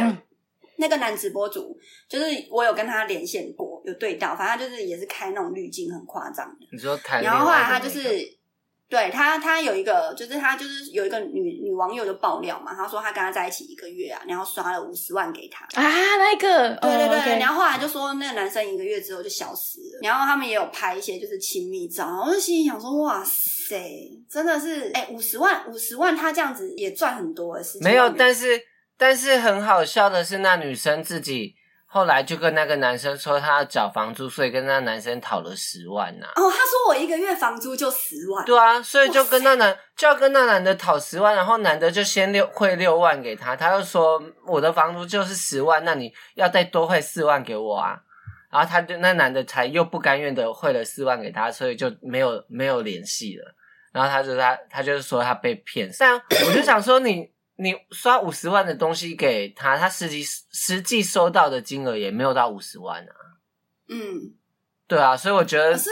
那个男直播主就是我有跟他连线过，有对到，反正就是也是开那种滤镜很夸张的。
你说台，
然后后来他就是。对他，他有一个，就是他就是有一个女女网友就爆料嘛，他说他跟他在一起一个月啊，然后刷了五十万给他
啊，那个，
对对对，oh, okay.
然
后后来就说那个男生一个月之后就消失了，然后他们也有拍一些就是亲密照，我就心里想说，哇塞，真的是，哎，五十万五十万，他这样子也赚很多，是
没有，但是但是很好笑的是，那女生自己。后来就跟那个男生说他要缴房租，所以跟那男生讨了十万呐、啊。
哦，他说我一个月房租就十万。
对啊，所以就跟那男就要跟那男的讨十万，然后男的就先六汇六万给他，他又说我的房租就是十万，那你要再多汇四万给我啊。然后他就那男的才又不甘愿的汇了四万给他，所以就没有没有联系了。然后他就他他就是说他被骗，但我就想说你。你刷五十万的东西给他，他实际实际收到的金额也没有到五十万啊。
嗯，
对啊，所以我觉得是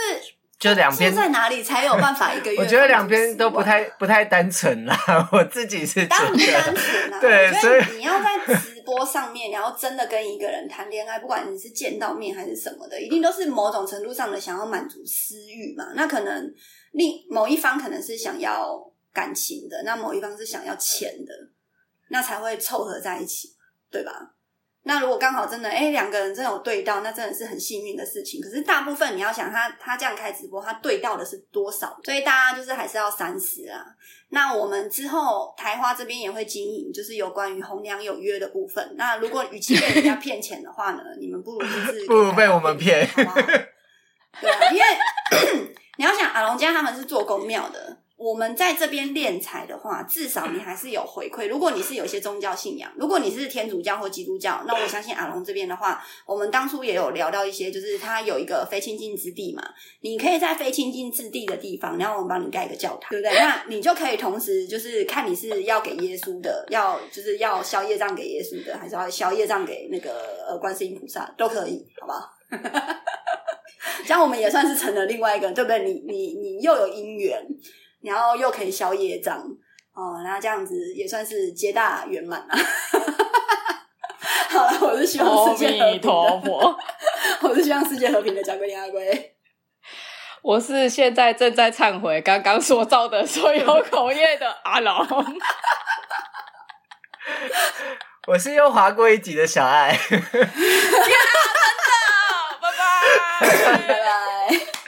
就两边
在哪里才有办法一个月？
我觉得两边都不太不太单纯啦。我自己是觉得
当然不单纯啊。对，所以你要在直播上面，然后真的跟一个人谈恋爱，不管你是见到面还是什么的，一定都是某种程度上的想要满足私欲嘛。那可能另某一方可能是想要感情的，那某一方是想要钱的。那才会凑合在一起，对吧？那如果刚好真的，哎，两个人真的有对到，那真的是很幸运的事情。可是大部分你要想他，他这样开直播，他对到的是多少？所以大家就是还是要三思啊。那我们之后台花这边也会经营，就是有关于红娘有约的部分。那如果与其被人家骗钱的话呢，你们不如就是
不如被我们骗，
好不好？对啊，因为 你要想阿龙家他们是做公庙的。我们在这边敛财的话，至少你还是有回馈。如果你是有一些宗教信仰，如果你是天主教或基督教，那我相信阿龙这边的话，我们当初也有聊到一些，就是他有一个非清净之地嘛，你可以在非清净之地的地方，然后我们帮你盖一个教堂，对不对？那你就可以同时就是看你是要给耶稣的，要就是要消业障给耶稣的，还是要消业障给那个呃观世音菩萨都可以，好不好？这样我们也算是成了另外一个，对不对？你你你又有姻缘。然后又可以消业障哦，然后这样子也算是皆大圆满了。好了，我是希望世界和平的。我是希望世界和平的，贾桂琳阿龟。
我是现在正在忏悔刚刚所造的所有口业的阿龙。
我是又划过一集的小
爱。真的，拜拜，
拜拜。